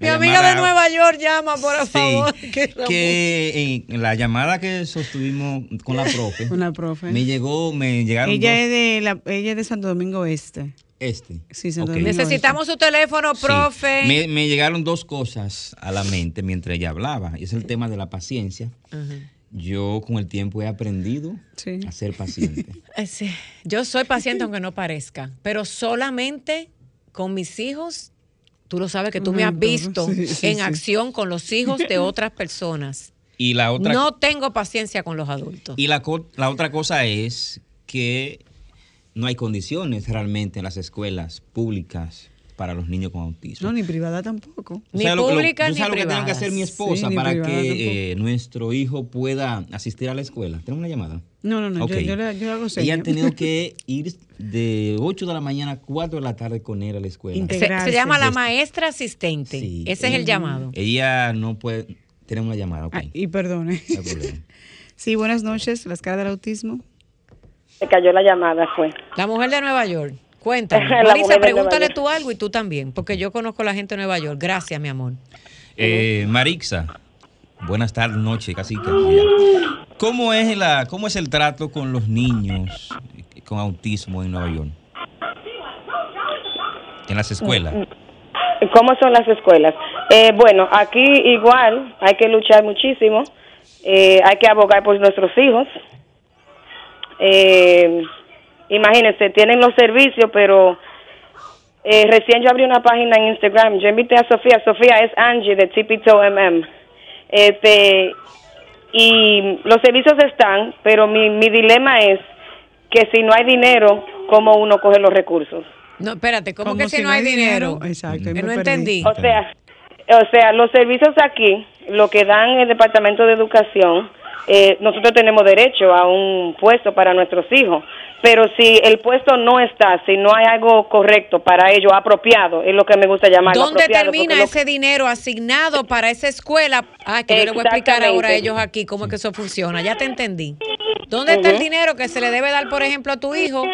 Mi amiga de Nueva York llama, por favor. Que, en la llamada que sostuvimos con la profe, con la profe. me llegó, me llegaron ella es de la, ella es de Santo Domingo Este. Este. Sí, Santo Domingo Necesitamos su teléfono, profe. Me, me, llegaron dos cosas a la mente mientras ella hablaba. Y es el tema de la paciencia. Yo con el tiempo he aprendido a ser paciente. Sí. Yo soy paciente aunque no parezca, pero solamente con mis hijos Tú lo sabes que tú me has visto en acción con los hijos de otras personas. Y la otra. No tengo paciencia con los adultos. Y la, la otra cosa es que no hay condiciones realmente en las escuelas públicas para los niños con autismo. No, ni privada tampoco. Ni pública ni ¿tú sabes lo que tiene que hacer mi esposa para que eh, nuestro hijo pueda asistir a la escuela? ¿Tenemos una llamada? No, no, no, yo, yo, yo, hago Ella ha tenido que ir de 8 de la mañana a 4 de la tarde con él a la escuela. Se, se, llama la maestra asistente. Ese es el llamado. Ella no puede... Tenemos una llamada, ok. y perdone. No sí, buenas noches, las caras del autismo. Se cayó la llamada, fue. La mujer de Nueva York. Cuéntame. Marisa, pregúntale tú algo y tú también, porque yo conozco a la gente de Nueva York. Gracias, mi amor. Eh, Marixa, buenas tardes, noche, casi ¿Cómo es, la, ¿Cómo es el trato con los niños con autismo en Nueva York? En las escuelas. ¿Cómo son las escuelas? Eh, bueno, aquí igual hay que luchar muchísimo, eh, hay que abogar por nuestros hijos. Eh, imagínense, tienen los servicios, pero eh, recién yo abrí una página en Instagram, yo invité a Sofía, Sofía es Angie de Tipito MM, este, y los servicios están, pero mi, mi dilema es que si no hay dinero, ¿cómo uno coge los recursos? No, espérate, ¿cómo, que si, no hay dinero? Exacto, no entendí. O sea, o sea, los servicios aquí, lo que dan el Departamento de Educación, eh, nosotros tenemos derecho a un puesto para nuestros hijos, pero si el puesto no está, si no hay algo correcto para ello, apropiado, es lo que me gusta llamar. ¿Dónde termina ese dinero asignado para esa escuela? Ah, que yo le voy a explicar ahora a ellos aquí cómo es que eso funciona. Ya te entendí. ¿Dónde está el dinero que se le debe dar, por ejemplo, a tu hijo?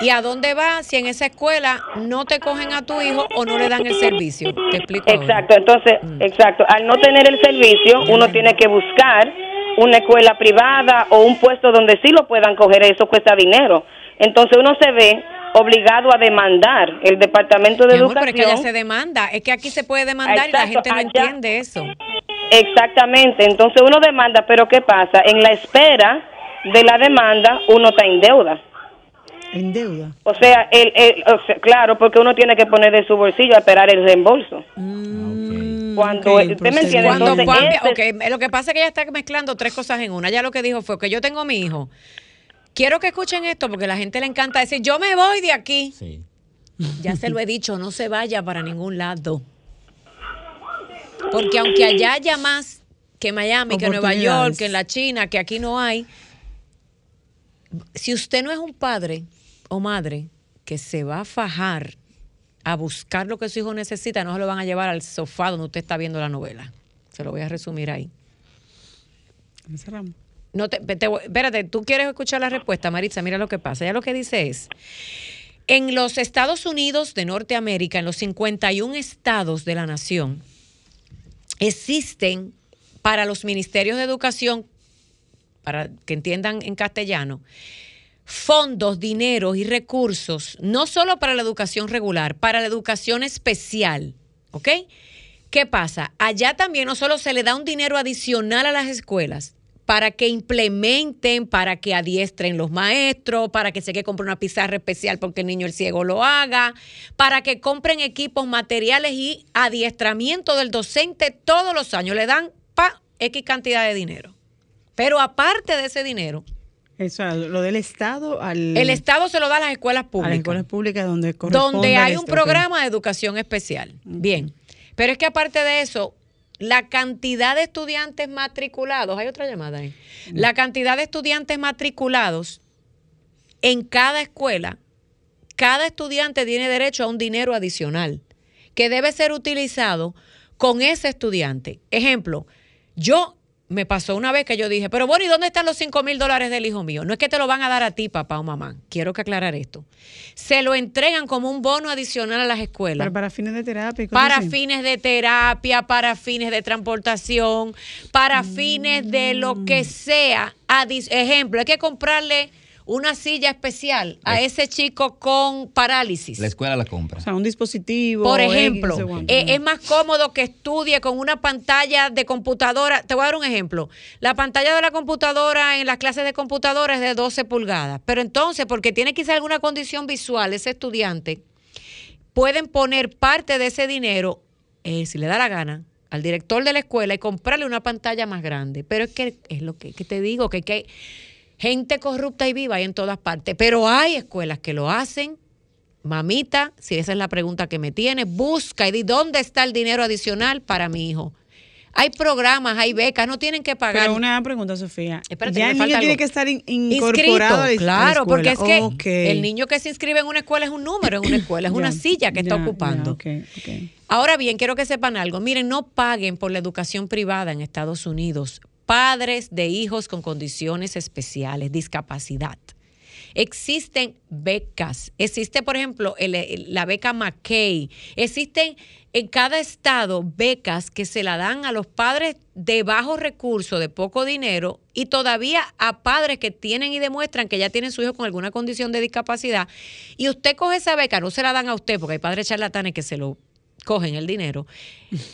¿Y a dónde va si en esa escuela no te cogen a tu hijo o no le dan el servicio? Te explico. Exacto, entonces, mm. exacto. Al no tener el servicio, uno tiene que buscar una escuela privada o un puesto donde sí lo puedan coger, eso cuesta dinero. Entonces uno se ve obligado a demandar el Departamento de Educación. Pero es que ya se demanda, es que aquí se puede demandar y la gente no entiende eso. Exactamente, entonces uno demanda, pero ¿qué pasa? En la espera de la demanda uno está en deuda. En deuda. O sea, el, claro, porque uno tiene que poner de su bolsillo a esperar el reembolso. Mm, cuando usted me entiende, cuando lo que pasa es que ella está mezclando tres cosas en una. Ya lo que dijo fue que yo tengo mi hijo. Quiero que escuchen esto porque a la gente le encanta decir, yo me voy de aquí. Sí. Ya se lo he dicho, no se vaya para ningún lado. Porque aunque allá haya más que Miami, que Nueva York, que en la China, que aquí no hay, si usted no es un padre o madre que se va a fajar a buscar lo que su hijo necesita, no se lo van a llevar al sofá donde usted está viendo la novela. Se lo voy a resumir ahí. No te, espérate, tú quieres escuchar la respuesta, Maritza. Mira lo que pasa. Ya lo que dice es: en los Estados Unidos de Norteamérica, en los 51 estados de la nación, existen para los ministerios de educación para que entiendan en castellano, fondos, dinero y recursos, no solo para la educación regular, para la educación especial. ¿Ok? ¿Qué pasa? Allá también no solo se le da un dinero adicional a las escuelas, para que implementen, para que adiestren los maestros, para que se que compre una pizarra especial porque el niño el ciego lo haga, para que compren equipos, materiales y adiestramiento del docente todos los años. Le dan pa X cantidad de dinero. Pero aparte de ese dinero, eso, lo del Estado al... El Estado se lo da a las escuelas públicas. A las escuelas públicas donde Donde hay un programa de educación especial. Bien. Pero es que aparte de eso, la cantidad de estudiantes matriculados, hay otra llamada ahí, la cantidad de estudiantes matriculados en cada escuela, cada estudiante tiene derecho a un dinero adicional que debe ser utilizado con ese estudiante. Ejemplo, yo me pasó una vez que yo dije, pero bueno, ¿y dónde están los 5 mil dólares del hijo mío? No es que te lo van a dar a ti, papá o mamá. Quiero que aclarar esto. Se lo entregan como un bono adicional a las escuelas. Pero para fines de terapia. Para fines de terapia, para fines de transportación, para fines de lo que sea. Ejemplo, hay que comprarle una silla especial a ese chico con parálisis. La escuela la compra. O sea, un dispositivo. Por ejemplo, eh, es más cómodo que estudie con una pantalla de computadora. Te voy a dar un ejemplo. La pantalla de la computadora en las clases de computadora es de 12 pulgadas. Pero entonces, porque tiene quizá alguna condición visual ese estudiante, pueden poner parte de ese dinero, eh, si le da la gana, al director de la escuela y comprarle una pantalla más grande. Pero es que es lo que, que te digo, que, que gente corrupta y viva hay en todas partes, pero hay escuelas que lo hacen. Mamita, si esa es la pregunta que me tiene, busca y di dónde está el dinero adicional para mi hijo. Hay programas, hay becas, no tienen que pagar. Pero una pregunta, Sofía. ya el niño tiene que estar incorporado Inscrito, claro, porque es que el niño que se inscribe en una escuela es un número en una escuela, es una silla que está ocupando. Ahora bien, quiero que sepan algo. Miren, no paguen por la educación privada en Estados Unidos padres de hijos con condiciones especiales, discapacidad. Existen becas. Existe, por ejemplo, la beca McKay. Existen en cada estado becas que se la dan a los padres de bajos recursos, de poco dinero, y todavía a padres que tienen y demuestran que ya tienen su hijo con alguna condición de discapacidad. Y usted coge esa beca, no se la dan a usted, porque hay padres charlatanes que se lo cogen el dinero.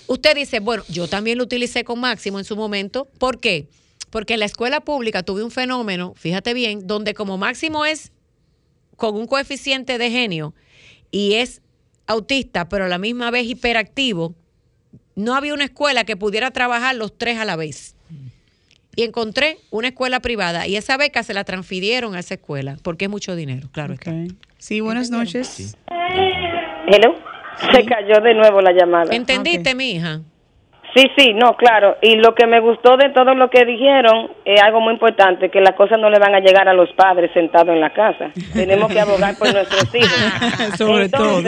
Usted dice, bueno, yo también lo utilicé con Máximo en su momento. ¿Por qué? Porque en la escuela pública tuve un fenómeno, fíjate bien, donde como Máximo es con un coeficiente de genio y es autista, pero a la misma vez hiperactivo, no había una escuela que pudiera trabajar los tres a la vez. Y encontré una escuela privada y esa beca se la transfirieron a esa escuela porque es mucho dinero, claro. Sí, buenas noches. Hello. Se cayó de nuevo la llamada. ¿Entendiste, mi hija? Sí, sí, no, claro. Y lo que me gustó de todo lo que dijeron es algo muy importante, que las cosas no le van a llegar a los padres sentados en la casa. Tenemos que abogar por nuestros hijos. Sobre todo.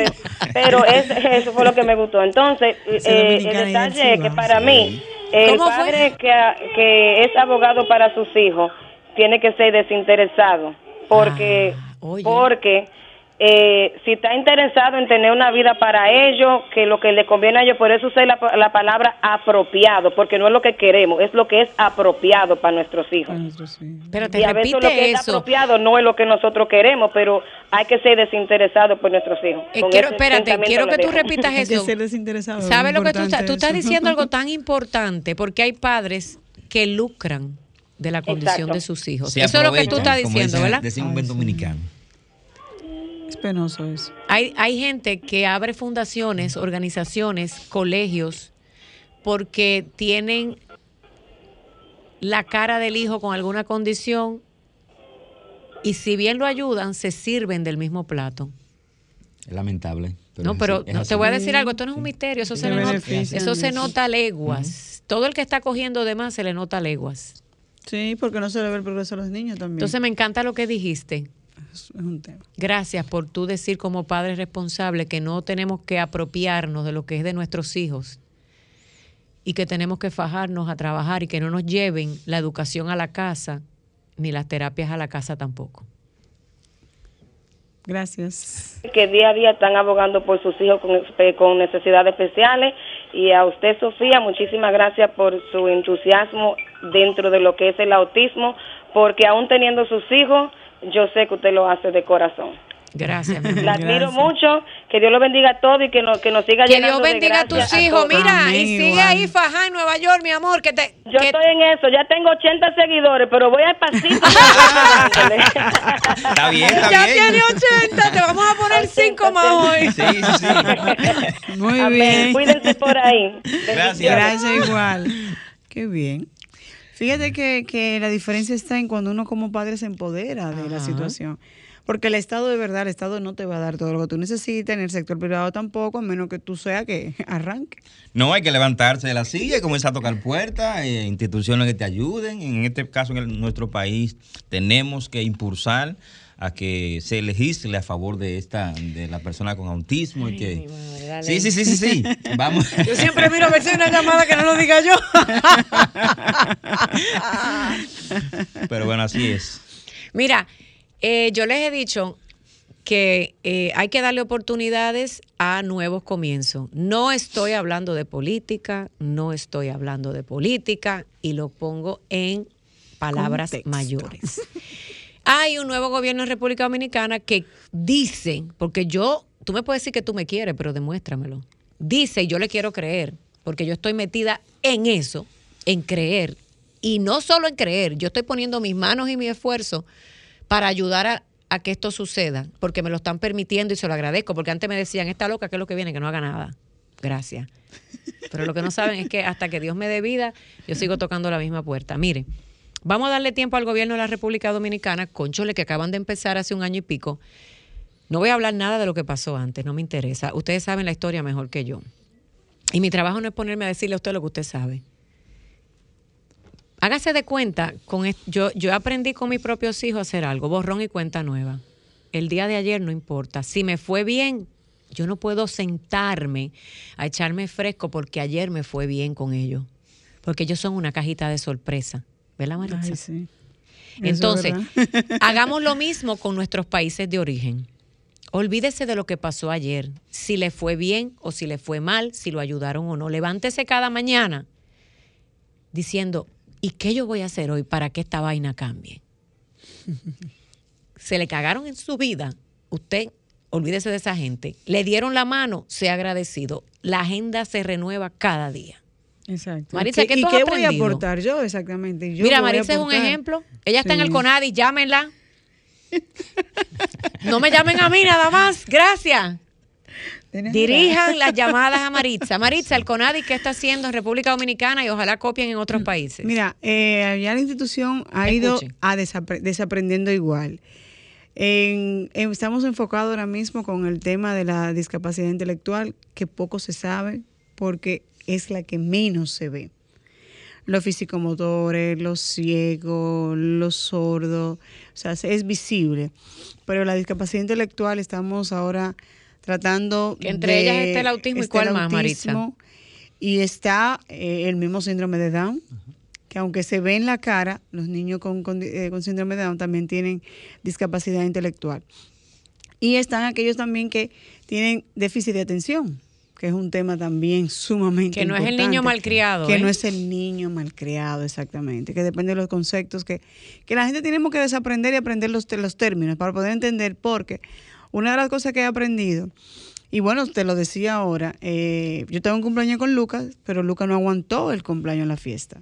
Pero eso fue lo que me gustó. Entonces, eh, el detalle es que para mí, el padre que, que es abogado para sus hijos tiene que ser desinteresado, porque, ah, porque eh, si está interesado en tener una vida para ellos, que lo que le conviene a ellos, por eso usé la, la, palabra apropiado, porque no es lo que queremos, es lo que es apropiado para nuestros hijos. Pero te y a veces lo que es apropiado no es lo que nosotros queremos, pero hay que ser desinteresado por nuestros hijos. Eh, quiero, espérate, quiero que tú repitas eso. ser desinteresado. ¿Sabes lo que tú, tú estás diciendo? Algo tan importante, porque hay padres que lucran de la condición de sus hijos. eso es lo que tú estás diciendo, ¿verdad? Decimos un dominicano. Es penoso eso. Hay, hay gente que abre fundaciones, organizaciones, colegios, porque tienen la cara del hijo con alguna condición y si bien lo ayudan, se sirven del mismo plato. Es lamentable. no, pero te voy a decir algo, esto no es un misterio, eso, se, nota, eso se nota a leguas. Todo el que está cogiendo de más se le nota leguas. Sí, porque no se le ve el progreso a los niños también. Entonces me encanta lo que dijiste es un tema. Gracias por tú decir como padre responsable que no tenemos que apropiarnos de lo que es de nuestros hijos y que tenemos que fajarnos a trabajar y que no nos lleven la educación a la casa ni las terapias a la casa tampoco. Gracias. Que día a día están abogando por sus hijos con, con necesidades especiales y a usted, Sofía, muchísimas gracias por su entusiasmo dentro de lo que es el autismo, porque aún teniendo sus hijos, yo sé que usted lo hace de corazón. Gracias. La admiro mucho. Que Dios lo bendiga a todos y que nos, que nos siga Que Dios bendiga a tus hijos. Mira, y sigue ahí Fajá en Nueva York, mi amor. Que te, Yo estoy en eso. Ya tengo 80 seguidores, pero voy a pasito. está bien, está ya tiene 80. Te vamos a poner 5 más hoy. Sí, sí, sí. Muy bien. Cuídense por ahí. Gracias. Gracias igual. Qué bien. Fíjate que, que la diferencia está en cuando uno como padre se empodera de la situación. Porque el Estado de verdad, el Estado no te va a dar todo lo que tú necesitas, en el sector privado tampoco, a menos que tú sea que arranque. No, hay que levantarse de la silla y comenzar a tocar puertas, eh, instituciones que te ayuden. En este caso, en nuestro país, tenemos que impulsar a que se legisle a favor de esta de la persona con autismo y que sí sí sí sí sí. Vamos. Yo siempre miro a ver si hay una llamada que no lo diga yo. Pero bueno así es. Mira eh, yo les he dicho que eh, hay que darle oportunidades a nuevos comienzos. No estoy hablando de política, no estoy hablando de política y lo pongo en palabras mayores. Hay un nuevo gobierno en República Dominicana que dice, porque yo, tú me puedes decir que tú me quieres, pero demuéstramelo. Dice, y yo le quiero creer, porque yo estoy metida en eso, en creer. Y no solo en creer, yo estoy poniendo mis manos y mi esfuerzo para ayudar a, que esto suceda, porque me lo están permitiendo y se lo agradezco, porque antes me decían, está loca, ¿qué es lo que viene? Que no haga nada. Gracias. Pero lo que no saben es que hasta que Dios me dé vida, yo sigo tocando la misma puerta. Mire, vamos a darle tiempo al gobierno de la República Dominicana, conchole, que acaban de empezar hace un año y pico. No voy a hablar nada de lo que pasó antes, no me interesa. Ustedes saben la historia mejor que yo. Y mi trabajo no es ponerme a decirle a usted lo que usted sabe hágase de cuenta, con yo, yo aprendí con mis propios hijos a hacer algo, borrón y cuenta nueva. El día de ayer no importa. Si me fue bien, yo no puedo sentarme a echarme fresco porque ayer me fue bien con ellos. Porque ellos son una cajita de sorpresa. ¿Verdad, Maritza? sí. Entonces, hagamos lo mismo con nuestros países de origen. Olvídese de lo que pasó ayer, si le fue bien o si le fue mal, si lo ayudaron o no. Levántese cada mañana diciendo, ¿y qué yo voy a hacer hoy para que esta vaina cambie? Se le cagaron en su vida, usted olvídese de esa gente. Le dieron la mano, sea agradecido. La agenda se renueva cada día. Exacto. Maritza, ¿qué ¿Y qué voy a aportar yo exactamente? Mira, Maritza es un ejemplo. Ella está en el CONADI, llámenla. no me llamen a mí nada más. Gracias. Dirijan las llamadas a Maritza. Maritza, el CONADI, ¿qué está haciendo en República Dominicana y ojalá copien en otros países? Mira, eh, ya la institución ha ido a desaprendiendo igual. estamos enfocados ahora mismo con el tema de la discapacidad intelectual, que poco se sabe porque es la que menos se ve. Los físico-motores, los ciegos, los sordos, o sea, es visible. Pero la discapacidad intelectual estamos ahora tratando que entre ellas está el autismo y cuál más, Maritza. Y está eh, el mismo síndrome de Down, que aunque se ve en la cara, los niños con, eh, con, síndrome de Down también tienen discapacidad intelectual. Y están aquellos también que tienen déficit de atención, que es un tema también sumamente Que no es el niño malcriado. Que ¿eh? no es el niño malcriado, exactamente. Que depende de los conceptos que, que la gente tenemos que desaprender y aprender los, los términos para poder entender, porque una de las cosas que he aprendido, y bueno, te lo decía ahora, eh, yo tengo un cumpleaños con Lucas, pero Lucas no aguantó el cumpleaños en la fiesta.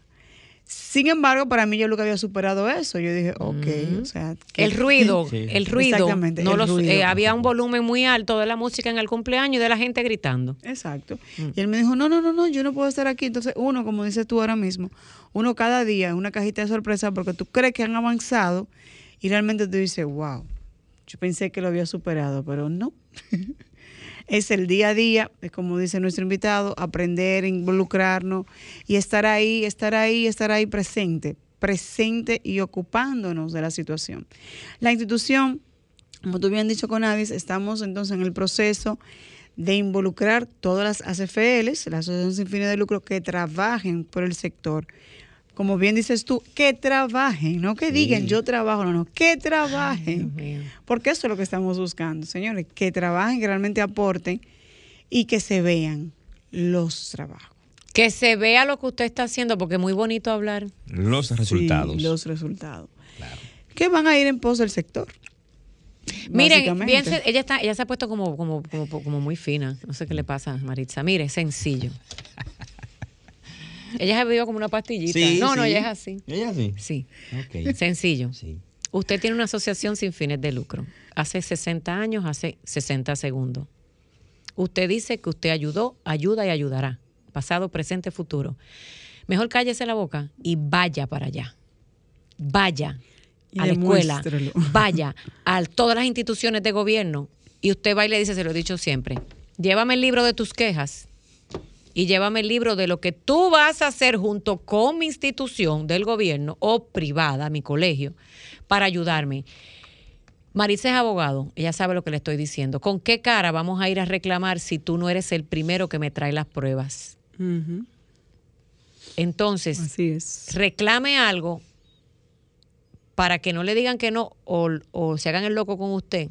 Sin embargo, para mí yo Lucas había superado eso. Yo dije, ok, o sea... el ruido, el ruido. Exactamente. No los, eh, había un volumen muy alto de la música en el cumpleaños y de la gente gritando. Exacto. Mm. Y él me dijo, no, no, no, no, yo no puedo estar aquí. Entonces, uno, como dices tú ahora mismo, uno cada día una cajita de sorpresa porque tú crees que han avanzado y realmente tú dices, wow, yo pensé que lo había superado, pero no. es el día a día, es como dice nuestro invitado, aprender, involucrarnos y estar ahí, estar ahí, estar ahí presente, presente y ocupándonos de la situación. La institución, como tú bien has dicho con Avis, estamos entonces en el proceso de involucrar todas las ACFLs, las asociaciones sin fines de lucro, que trabajen por el sector como bien dices tú, que trabajen, no que digan yo trabajo, no, no, que trabajen. porque eso es lo que estamos buscando, señores, que trabajen, que realmente aporten y que se vean los trabajos. Que se vea lo que usted está haciendo, porque es muy bonito hablar. Los resultados. los resultados. Claro. ¿Qué van a ir en pos del sector? Miren, bien, ella está, ella se ha puesto como, como, como, muy fina. No sé qué le pasa, Maritza. Mire, sencillo. Ella se vivido como una pastillita. no, no, ella es así. ¿Ella es así? Sí. Sencillo. Usted tiene una asociación sin fines de lucro. Hace 60 años, hace 60 segundos. Usted dice que usted ayudó, ayuda y ayudará. Pasado, presente, futuro. Mejor cállese la boca y vaya para allá. Vaya a la escuela, vaya a todas las instituciones de gobierno y usted va y le dice, se lo he dicho siempre, llévame el libro de tus quejas y llévame el libro de lo que tú vas a hacer junto con mi institución del gobierno o privada, mi colegio, para ayudarme. Marisa es abogado, ella sabe lo que le estoy diciendo. ¿Con qué cara vamos a ir a reclamar si tú no eres el primero que me trae las pruebas? Entonces, reclame algo para que no le digan que no o, se hagan el loco con usted,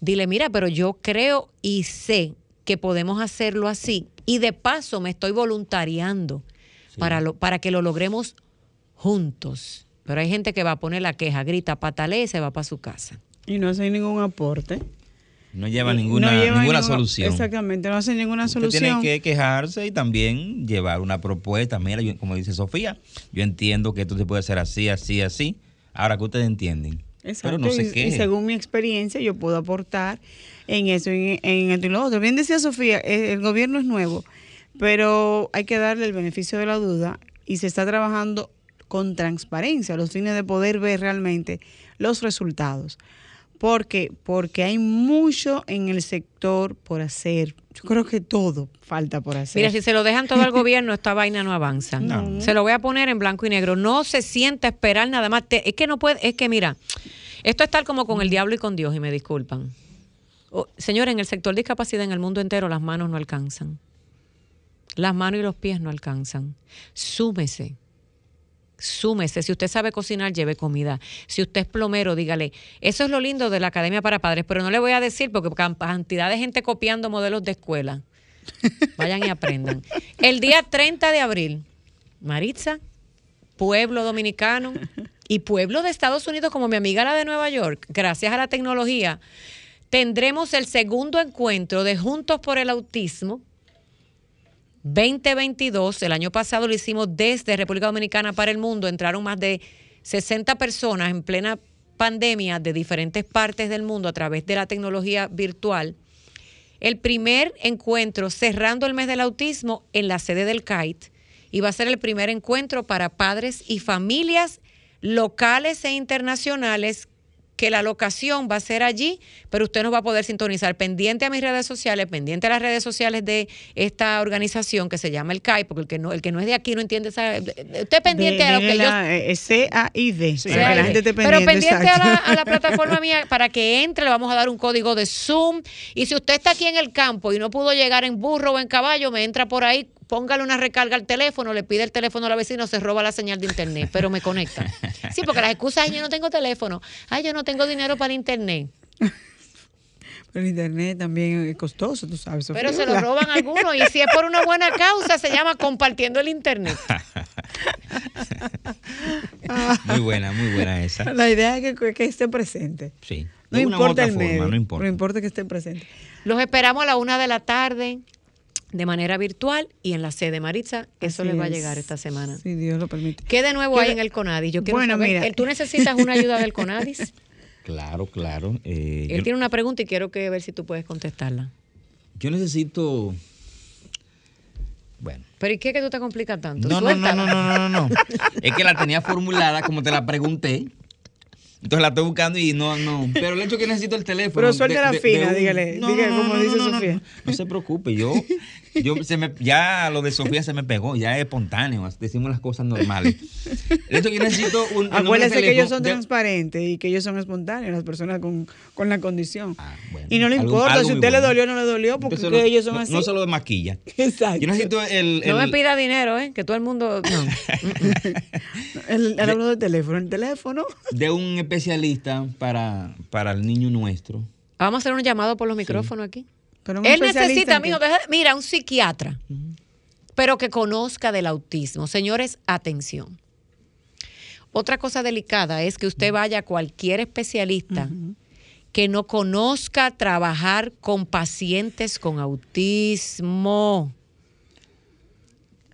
dile, mira, pero yo creo y sé que podemos hacerlo así y de paso me estoy voluntariando para, lo, para que lo logremos juntos. Pero hay gente que va a poner la queja, grita, patalea y se va para su casa. Y no hace ningún aporte. No lleva ninguna, ninguna solución. Exactamente, no hace ninguna Usted solución. Tiene que quejarse y también llevar una propuesta. Mira, como dice Sofía, yo entiendo que esto se puede hacer así, así, así. Ahora que ustedes entienden. Exacto. Pero no sé qué. Y según mi experiencia, yo puedo aportar en eso, en, en esto y lo otro. Bien decía Sofía, eh, el gobierno es nuevo, pero hay que darle el beneficio de la duda y se está trabajando con transparencia a los fines de poder ver realmente los resultados. ¿Por qué? Porque hay mucho en el sector por hacer. Yo creo que todo falta por hacer. Mira, si se lo dejan todo al gobierno, esta vaina no avanza. Se lo voy a poner en blanco y negro. No se sienta a esperar nada más. es que no puede, es que mira, esto es tal como con el diablo y con Dios, y me disculpan. Señores, en el sector de discapacidad en el mundo entero las manos no alcanzan. Las manos y los pies no alcanzan. Súmese súmese. Si usted sabe cocinar, lleve comida. Si usted es plomero, dígale. Eso es lo lindo de la Academia para Padres, pero no le voy a decir porque cantidad de gente copiando modelos de escuela. Vayan y aprendan. El día 30 de abril, Maritza, pueblo dominicano y pueblo de Estados Unidos como mi amiga la de Nueva York, gracias a la tecnología, tendremos el segundo encuentro de Juntos por el Autismo 2022, el año pasado lo hicimos desde República Dominicana para el mundo, entraron más de 60 personas en plena pandemia de diferentes partes del mundo a través de la tecnología virtual. El primer encuentro cerrando el mes del autismo en la sede del CAIT y va a ser el primer encuentro para padres y familias locales e internacionales que la locación va a ser allí, pero usted nos va a poder sintonizar pendiente a mis redes sociales, pendiente a las redes sociales de esta organización que se llama el CAI, porque el que no, el que no es de aquí no entiende esa. Usted pendiente a lo que yo. C-A-I-D. Pero pendiente a la, a la, plataforma mía para que entre, le vamos a dar un código de Zoom. Y si usted está aquí en el campo y no pudo llegar en burro o en caballo, me entra por ahí póngale una recarga al teléfono, le pide el teléfono a la vecina, se roba la señal de internet, pero me conecta. Sí, porque las excusas, yo no tengo teléfono, ay, yo no tengo dinero para internet. Pero el internet también es costoso, tú sabes. Pero se lo roban algunos y si es por una buena causa se llama compartiendo el internet. muy buena, muy buena esa. La idea es que, esté presente. Sí. No importa el medio, no importa. No importa que esté presente. Los esperamos a la una de la tarde de manera virtual y en la sede Maritza. Eso les va a llegar esta semana. Si Dios lo permite. ¿Qué de nuevo hay en el CONADIS? Yo quiero bueno, Mira. ¿Tú necesitas una ayuda del CONADIS? Claro, claro. Eh, Él tiene una pregunta y quiero que ver si tú puedes contestarla. Yo necesito... Bueno. ¿Pero y qué que tú te complicas tanto? No, no, no, no, no, no, no. es que la tenía formulada como te la pregunté. Entonces la estoy buscando y no, no. Pero el hecho que necesito el teléfono. Pero suelte la fina, dígale. dígale como dice Sofía. No, se preocupe, yo, yo se me, ya lo de Sofía se me pegó, ya es espontáneo, decimos las cosas normales. Hecho que necesito un. Acuérdese que ellos son transparentes y que ellos son espontáneos, las personas con, con la condición. Ah, y no le importa si a usted le dolió o no le dolió, porque ellos son así. No solo de maquilla. Exacto. Yo necesito el, No me pida dinero, ¿eh? Que todo el mundo. No. el, el, de teléfono, el teléfono. De un especialista para, para el niño nuestro. Vamos a hacer un llamado por los micrófonos aquí. Él necesita, amigo, mira, un psiquiatra. pero que conozca del autismo. Señores, atención. Otra cosa delicada es que usted vaya a cualquier especialista que no conozca trabajar con pacientes con autismo.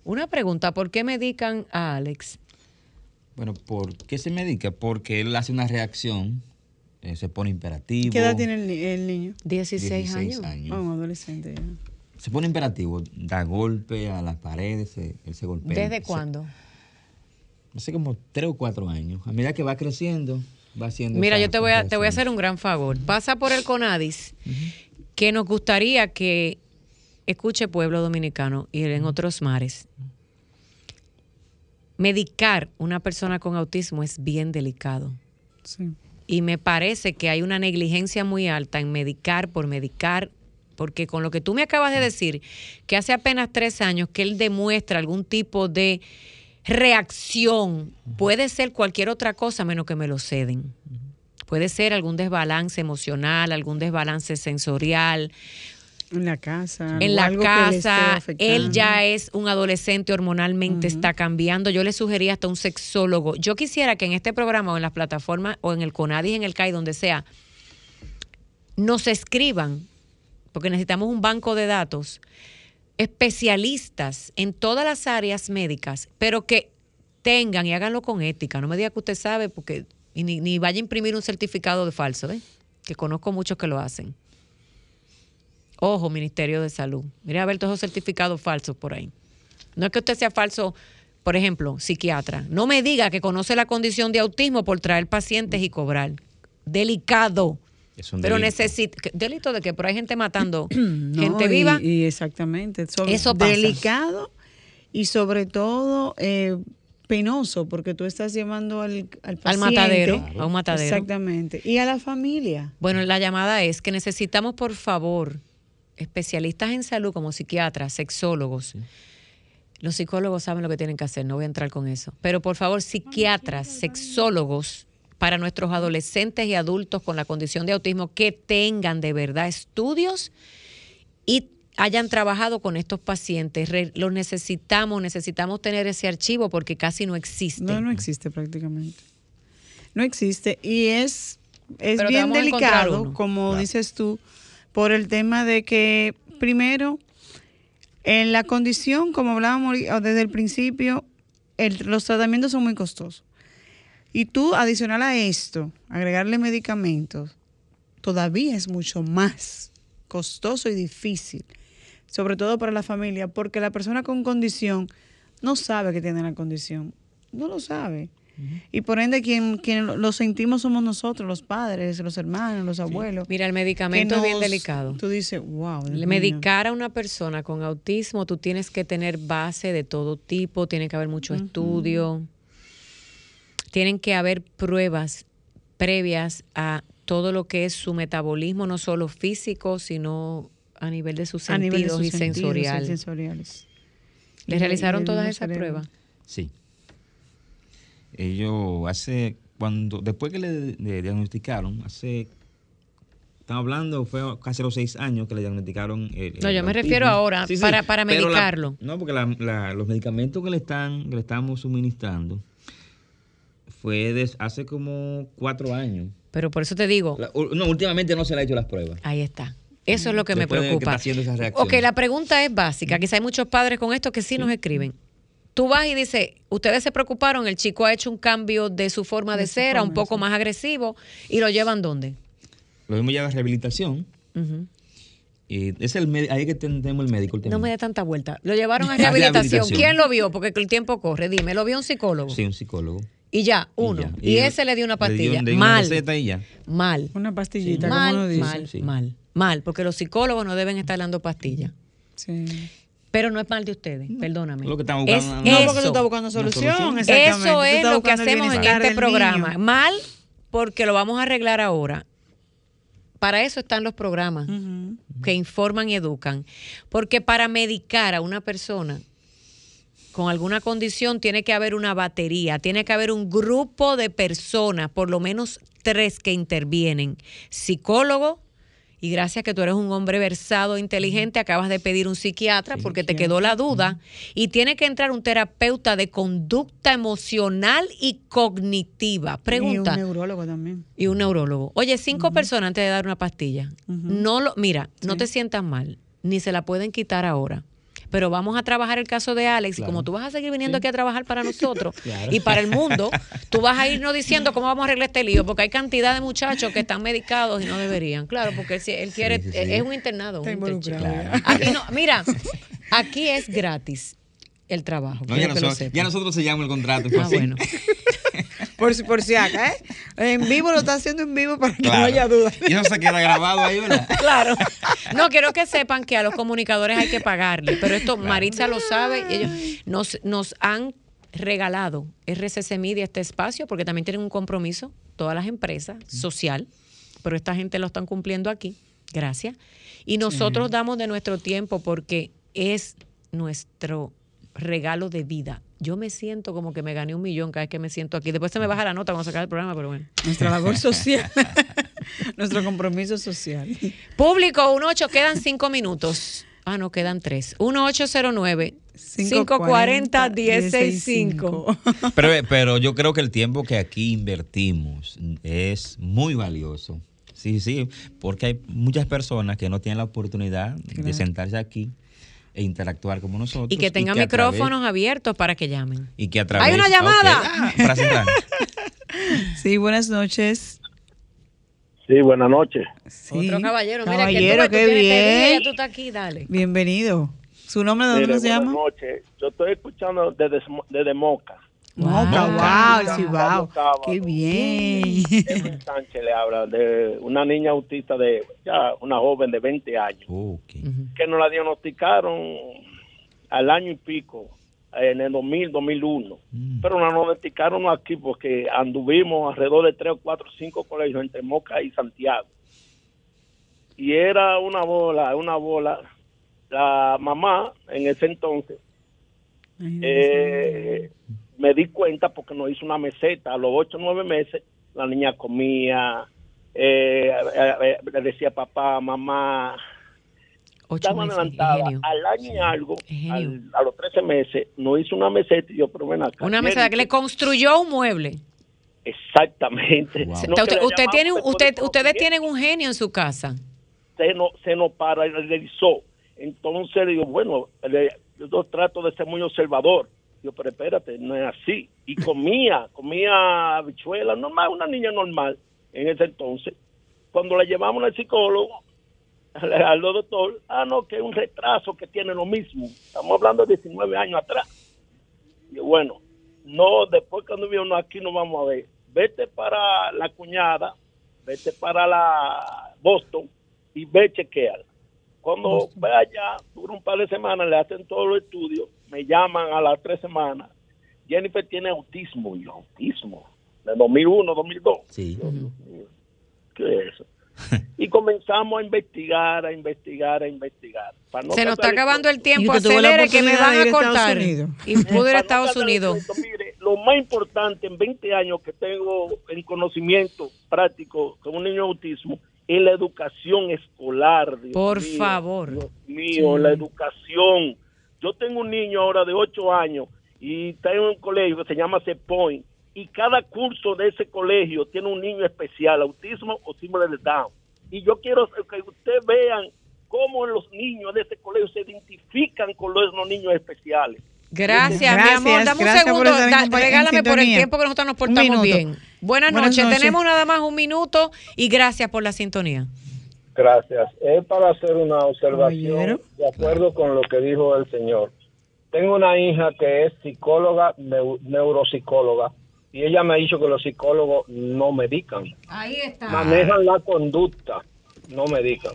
Una pregunta, ¿por qué medican a Alex? Bueno, ¿por qué se medica? Porque él hace una reacción, eh, se pone imperativo. ¿Qué edad tiene el, niño? 16, años. Oh, un adolescente. Se pone imperativo, da golpe a las paredes, él se golpea. ¿Desde cuándo? Hace como tres o cuatro años. A medida que va creciendo, va haciendo. Mira, yo te voy, a, te voy a hacer un gran favor. Pasa por el CONADIS, que nos gustaría que escuche Pueblo Dominicano y en otros mares. Medicar una persona con autismo es bien delicado. Y me parece que hay una negligencia muy alta en medicar por medicar, porque con lo que tú me acabas de decir, que hace apenas tres años que él demuestra algún tipo de reacción, puede ser cualquier otra cosa menos que me lo ceden. Puede ser algún desbalance emocional, algún desbalance sensorial, en la casa. En la casa, él ya es un adolescente hormonalmente, está cambiando. Yo le sugería hasta un sexólogo. Yo quisiera que en este programa o en las plataformas o en el CONADIS, en el CAI, donde sea, nos escriban, porque necesitamos un banco de datos, especialistas en todas las áreas médicas, pero que tengan y háganlo con ética. No me diga que usted sabe, porque ni, ni vaya a imprimir un certificado de falso, ¿eh? que conozco muchos que lo hacen Ojo, Ministerio de Salud. Mira a ver todos esos certificados falsos por ahí. No es que usted sea falso, por ejemplo, psiquiatra. No me diga que conoce la condición de autismo por traer pacientes y cobrar. Delicado. Es un Pero necesita. ¿Delito de qué? Pero hay gente matando gente viva. Y, exactamente. Eso pasa. Delicado y sobre todo. Eh, penoso porque tú estás llamando al, al, al matadero, a un matadero. Exactamente. Y a la familia. Bueno, la llamada es que necesitamos, por favor, especialistas en salud como psiquiatras, sexólogos. Los psicólogos saben lo que tienen que hacer, no voy a entrar con eso. Pero por favor, psiquiatras, sexólogos para nuestros adolescentes y adultos con la condición de autismo que tengan de verdad estudios y hayan trabajado con estos pacientes. los necesitamos, necesitamos tener ese archivo porque casi no existe. No, no existe prácticamente. No existe y es, es bien delicado, como dices tú, por el tema de que, primero, en la condición, como hablábamos desde el principio, los tratamientos son muy costosos. Y tú, adicional a esto, agregarle medicamentos, todavía es mucho más costoso y difícil, sobre todo para la familia, porque la persona con condición no sabe que tiene la condición, no lo sabe. Y por ende, quien, quien lo sentimos somos nosotros, los padres, los hermanos, los abuelos. Mira, el medicamento es bien delicado. Tú dices, wow. Medicar a una persona con autismo, tú tienes que tener base de todo tipo, tiene que haber mucho estudio, tienen que haber pruebas previas a todo lo que es su metabolismo, no solo físico, sino a nivel de sus sentidos y sensoriales. sensoriales. ¿Les realizaron todas esas pruebas? Sí. Ellos hace, cuando, después que le, diagnosticaron, hace Estamos hablando, fue casi los seis años que le diagnosticaron. no, yo me refiero ahora, para, para medicarlo. no, porque los medicamentos que le, están, que le estamos suministrando fue hace como cuatro años. Pero por eso te digo. no, últimamente no se le ha hecho las pruebas. Ahí está. Eso es lo que me preocupa. Que ok, la pregunta es básica. Quizá hay muchos padres con esto que sí. nos escriben tú vas y dices, ustedes se preocuparon, el chico ha hecho un cambio de su forma de, ser a un poco más agresivo y lo llevan dónde? Lo mismo lleva a rehabilitación. y es el ahí que tenemos el médico. no me dé tanta vuelta. Lo llevaron a rehabilitación. ¿Quién lo vio? Porque el tiempo corre. Dime, ¿lo vio un psicólogo? Sí, un psicólogo. Y ya, uno. Y, ese le dio una pastilla. mal. Mal. Una pastillita, mal, Mal, mal, mal. Porque los psicólogos no deben estar dando pastillas. Sí. Pero no es mal de ustedes, perdóname. Lo que estamos buscando, no, porque tú estás buscando solución. Eso es lo que hacemos en este programa. Mal porque lo vamos a arreglar ahora. Para eso están los programas que informan y educan. Porque para medicar a una persona con alguna condición tiene que haber una batería, tiene que haber un grupo de personas, por lo menos tres que intervienen. Psicólogo, y gracias que tú eres un hombre versado, inteligente, acabas de pedir un psiquiatra porque te quedó la duda y tiene que entrar un terapeuta de conducta emocional y cognitiva. Pregunta. Y un neurólogo también. Y un neurólogo. Oye, cinco personas antes de dar una pastilla. No lo, mira, no te sientas mal, ni se la pueden quitar ahora pero vamos a trabajar el caso de Alex y como tú vas a seguir viniendo aquí a trabajar para nosotros y para el mundo, tú vas a irnos diciendo cómo vamos a arreglar este lío, porque hay cantidad de muchachos que están medicados y no deberían. Claro, porque él, quiere, es un internado. aquí no, mira, aquí es gratis el trabajo. ya, nosotros sellamos el contrato. Ah, bueno. Por, si, por si acá, ¿eh? En vivo lo está haciendo en vivo para que no haya duda. Y no se queda grabado ahí, ¿verdad? Claro. No, quiero que sepan que a los comunicadores hay que pagarle, pero esto Maritza lo sabe, ellos nos, nos han regalado RCC Media este espacio porque también tienen un compromiso, todas las empresas, social, pero esta gente lo están cumpliendo aquí. Gracias. Y nosotros damos de nuestro tiempo porque es nuestro regalo de vida. Yo me siento como que me gané un millón cada vez que me siento aquí. Después se me baja la nota cuando sacar el programa, pero bueno. Nuestra labor social. Nuestro compromiso social. Público, 1-8, quedan 5 minutos. Ah, no, quedan 3. 1809 540 165. Pero, pero yo creo que el tiempo que aquí invertimos es muy valioso. Sí, sí, porque hay muchas personas que no tienen la oportunidad de sentarse aquí e interactuar como nosotros. Y que tengan micrófonos abiertos para que llamen. Y que a través, ¡Hay una llamada! Ah, sí, buenas noches. Sí, buenas noches. Otro caballero, mira, caballero, qué bien. tú estás aquí, dale. Bienvenido. ¿Su nombre de dónde se llama? Buenas noches. Yo estoy escuchando desde, desde Moca. Moca, wow, wow, qué bien. Sánchez le habla de una niña autista de ya una joven de 20 años que nos la diagnosticaron al año y pico en el 2000, 2001. Mm. Pero nos diagnosticaron aquí porque anduvimos alrededor de 3 o 4 5 colegios entre Moca y Santiago. Y era una bola, una bola. La mamá en ese entonces eh, me di cuenta porque nos hizo una meseta. A los ocho o nueve meses la niña comía, eh, eh, eh, le decía papá, mamá. Estaba adelantada. Al año y algo, a los 13 meses, nos hizo una meseta y yo, pero ven acá. Una meseta que le construyó un mueble. Exactamente. usted, tiene, usted, ustedes tienen un genio en su casa. Se nos, se nos paralizó. Entonces le digo, bueno, yo trato de ser muy observador yo, pero espérate, no es así. Y comía, comía habichuelas, normal, una niña normal en ese entonces. Cuando la llevamos al psicólogo, al, doctor, ah, no, que es un retraso que tiene lo mismo. Estamos hablando de 19 años atrás. Y bueno, no, después cuando vino aquí nos vamos a ver. Vete para la cuñada, vete para la Boston y ve chequear. Cuando vaya, dura un par de semanas, le hacen todos los estudios me llaman a las tres semanas. Jennifer tiene autismo. Y autismo. De 2001, 2002. Sí. ¿Qué es eso? y comenzamos a investigar, a investigar, a investigar. Se nos está acabando el tiempo, acelere que me van a cortar. Y pudo ir a Estados Unidos. mire, lo más importante en 20 años que tengo en conocimiento práctico con un niño autismo es la educación escolar. Por favor. Dios mío, la educación. Yo tengo un niño ahora de 8 años y está en un colegio que se llama C-Point y cada curso de ese colegio tiene un niño especial, autismo o síndrome de Down. Y yo quiero que ustedes vean cómo los niños de ese colegio se identifican con los, niños especiales. Gracias, mi amor. Dame un segundo. regálame por el tiempo que nosotros nos portamos bien. Buenas, noches. Tenemos nada más un minuto y gracias por la sintonía. Gracias. Es para hacer una observación de acuerdo con lo que dijo el señor. Tengo una hija que es psicóloga, neuropsicóloga, y ella me ha dicho que los psicólogos no medican. Ahí está. Manejan la conducta, no medican.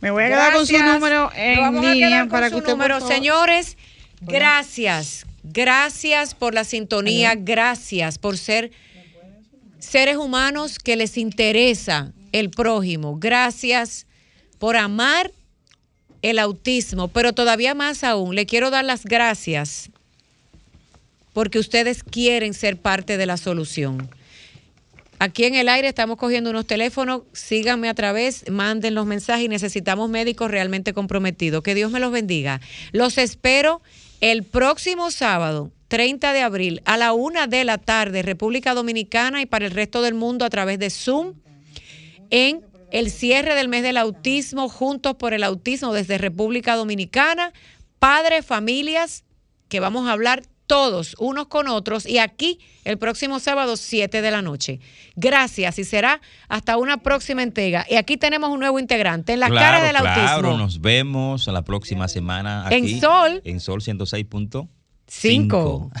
Me voy a quedar con su número en línea para que usted número. Señores, gracias. Gracias por la sintonía, gracias por ser seres humanos que les interesa el prójimo. Gracias por amar el autismo, pero todavía más aún, le quiero dar las gracias porque ustedes quieren ser parte de la solución. Aquí en el aire estamos cogiendo unos teléfonos. Síganme a través, manden los mensajes y necesitamos médicos realmente comprometidos. Que Dios me los bendiga. Los espero el próximo sábado, 30 de abril, a la una de la tarde, República Dominicana y para el resto del mundo a través de Zoom, en el cierre del mes del autismo, Juntos por el Autismo desde República Dominicana. Padres, familias, que vamos a hablar todos unos con otros y aquí el próximo sábado 7 de la noche. Gracias y será hasta una próxima entrega. Y aquí tenemos un nuevo integrante en la cara del autismo. Claro, nos vemos la próxima semana aquí, en Sol. En Sol 106.5.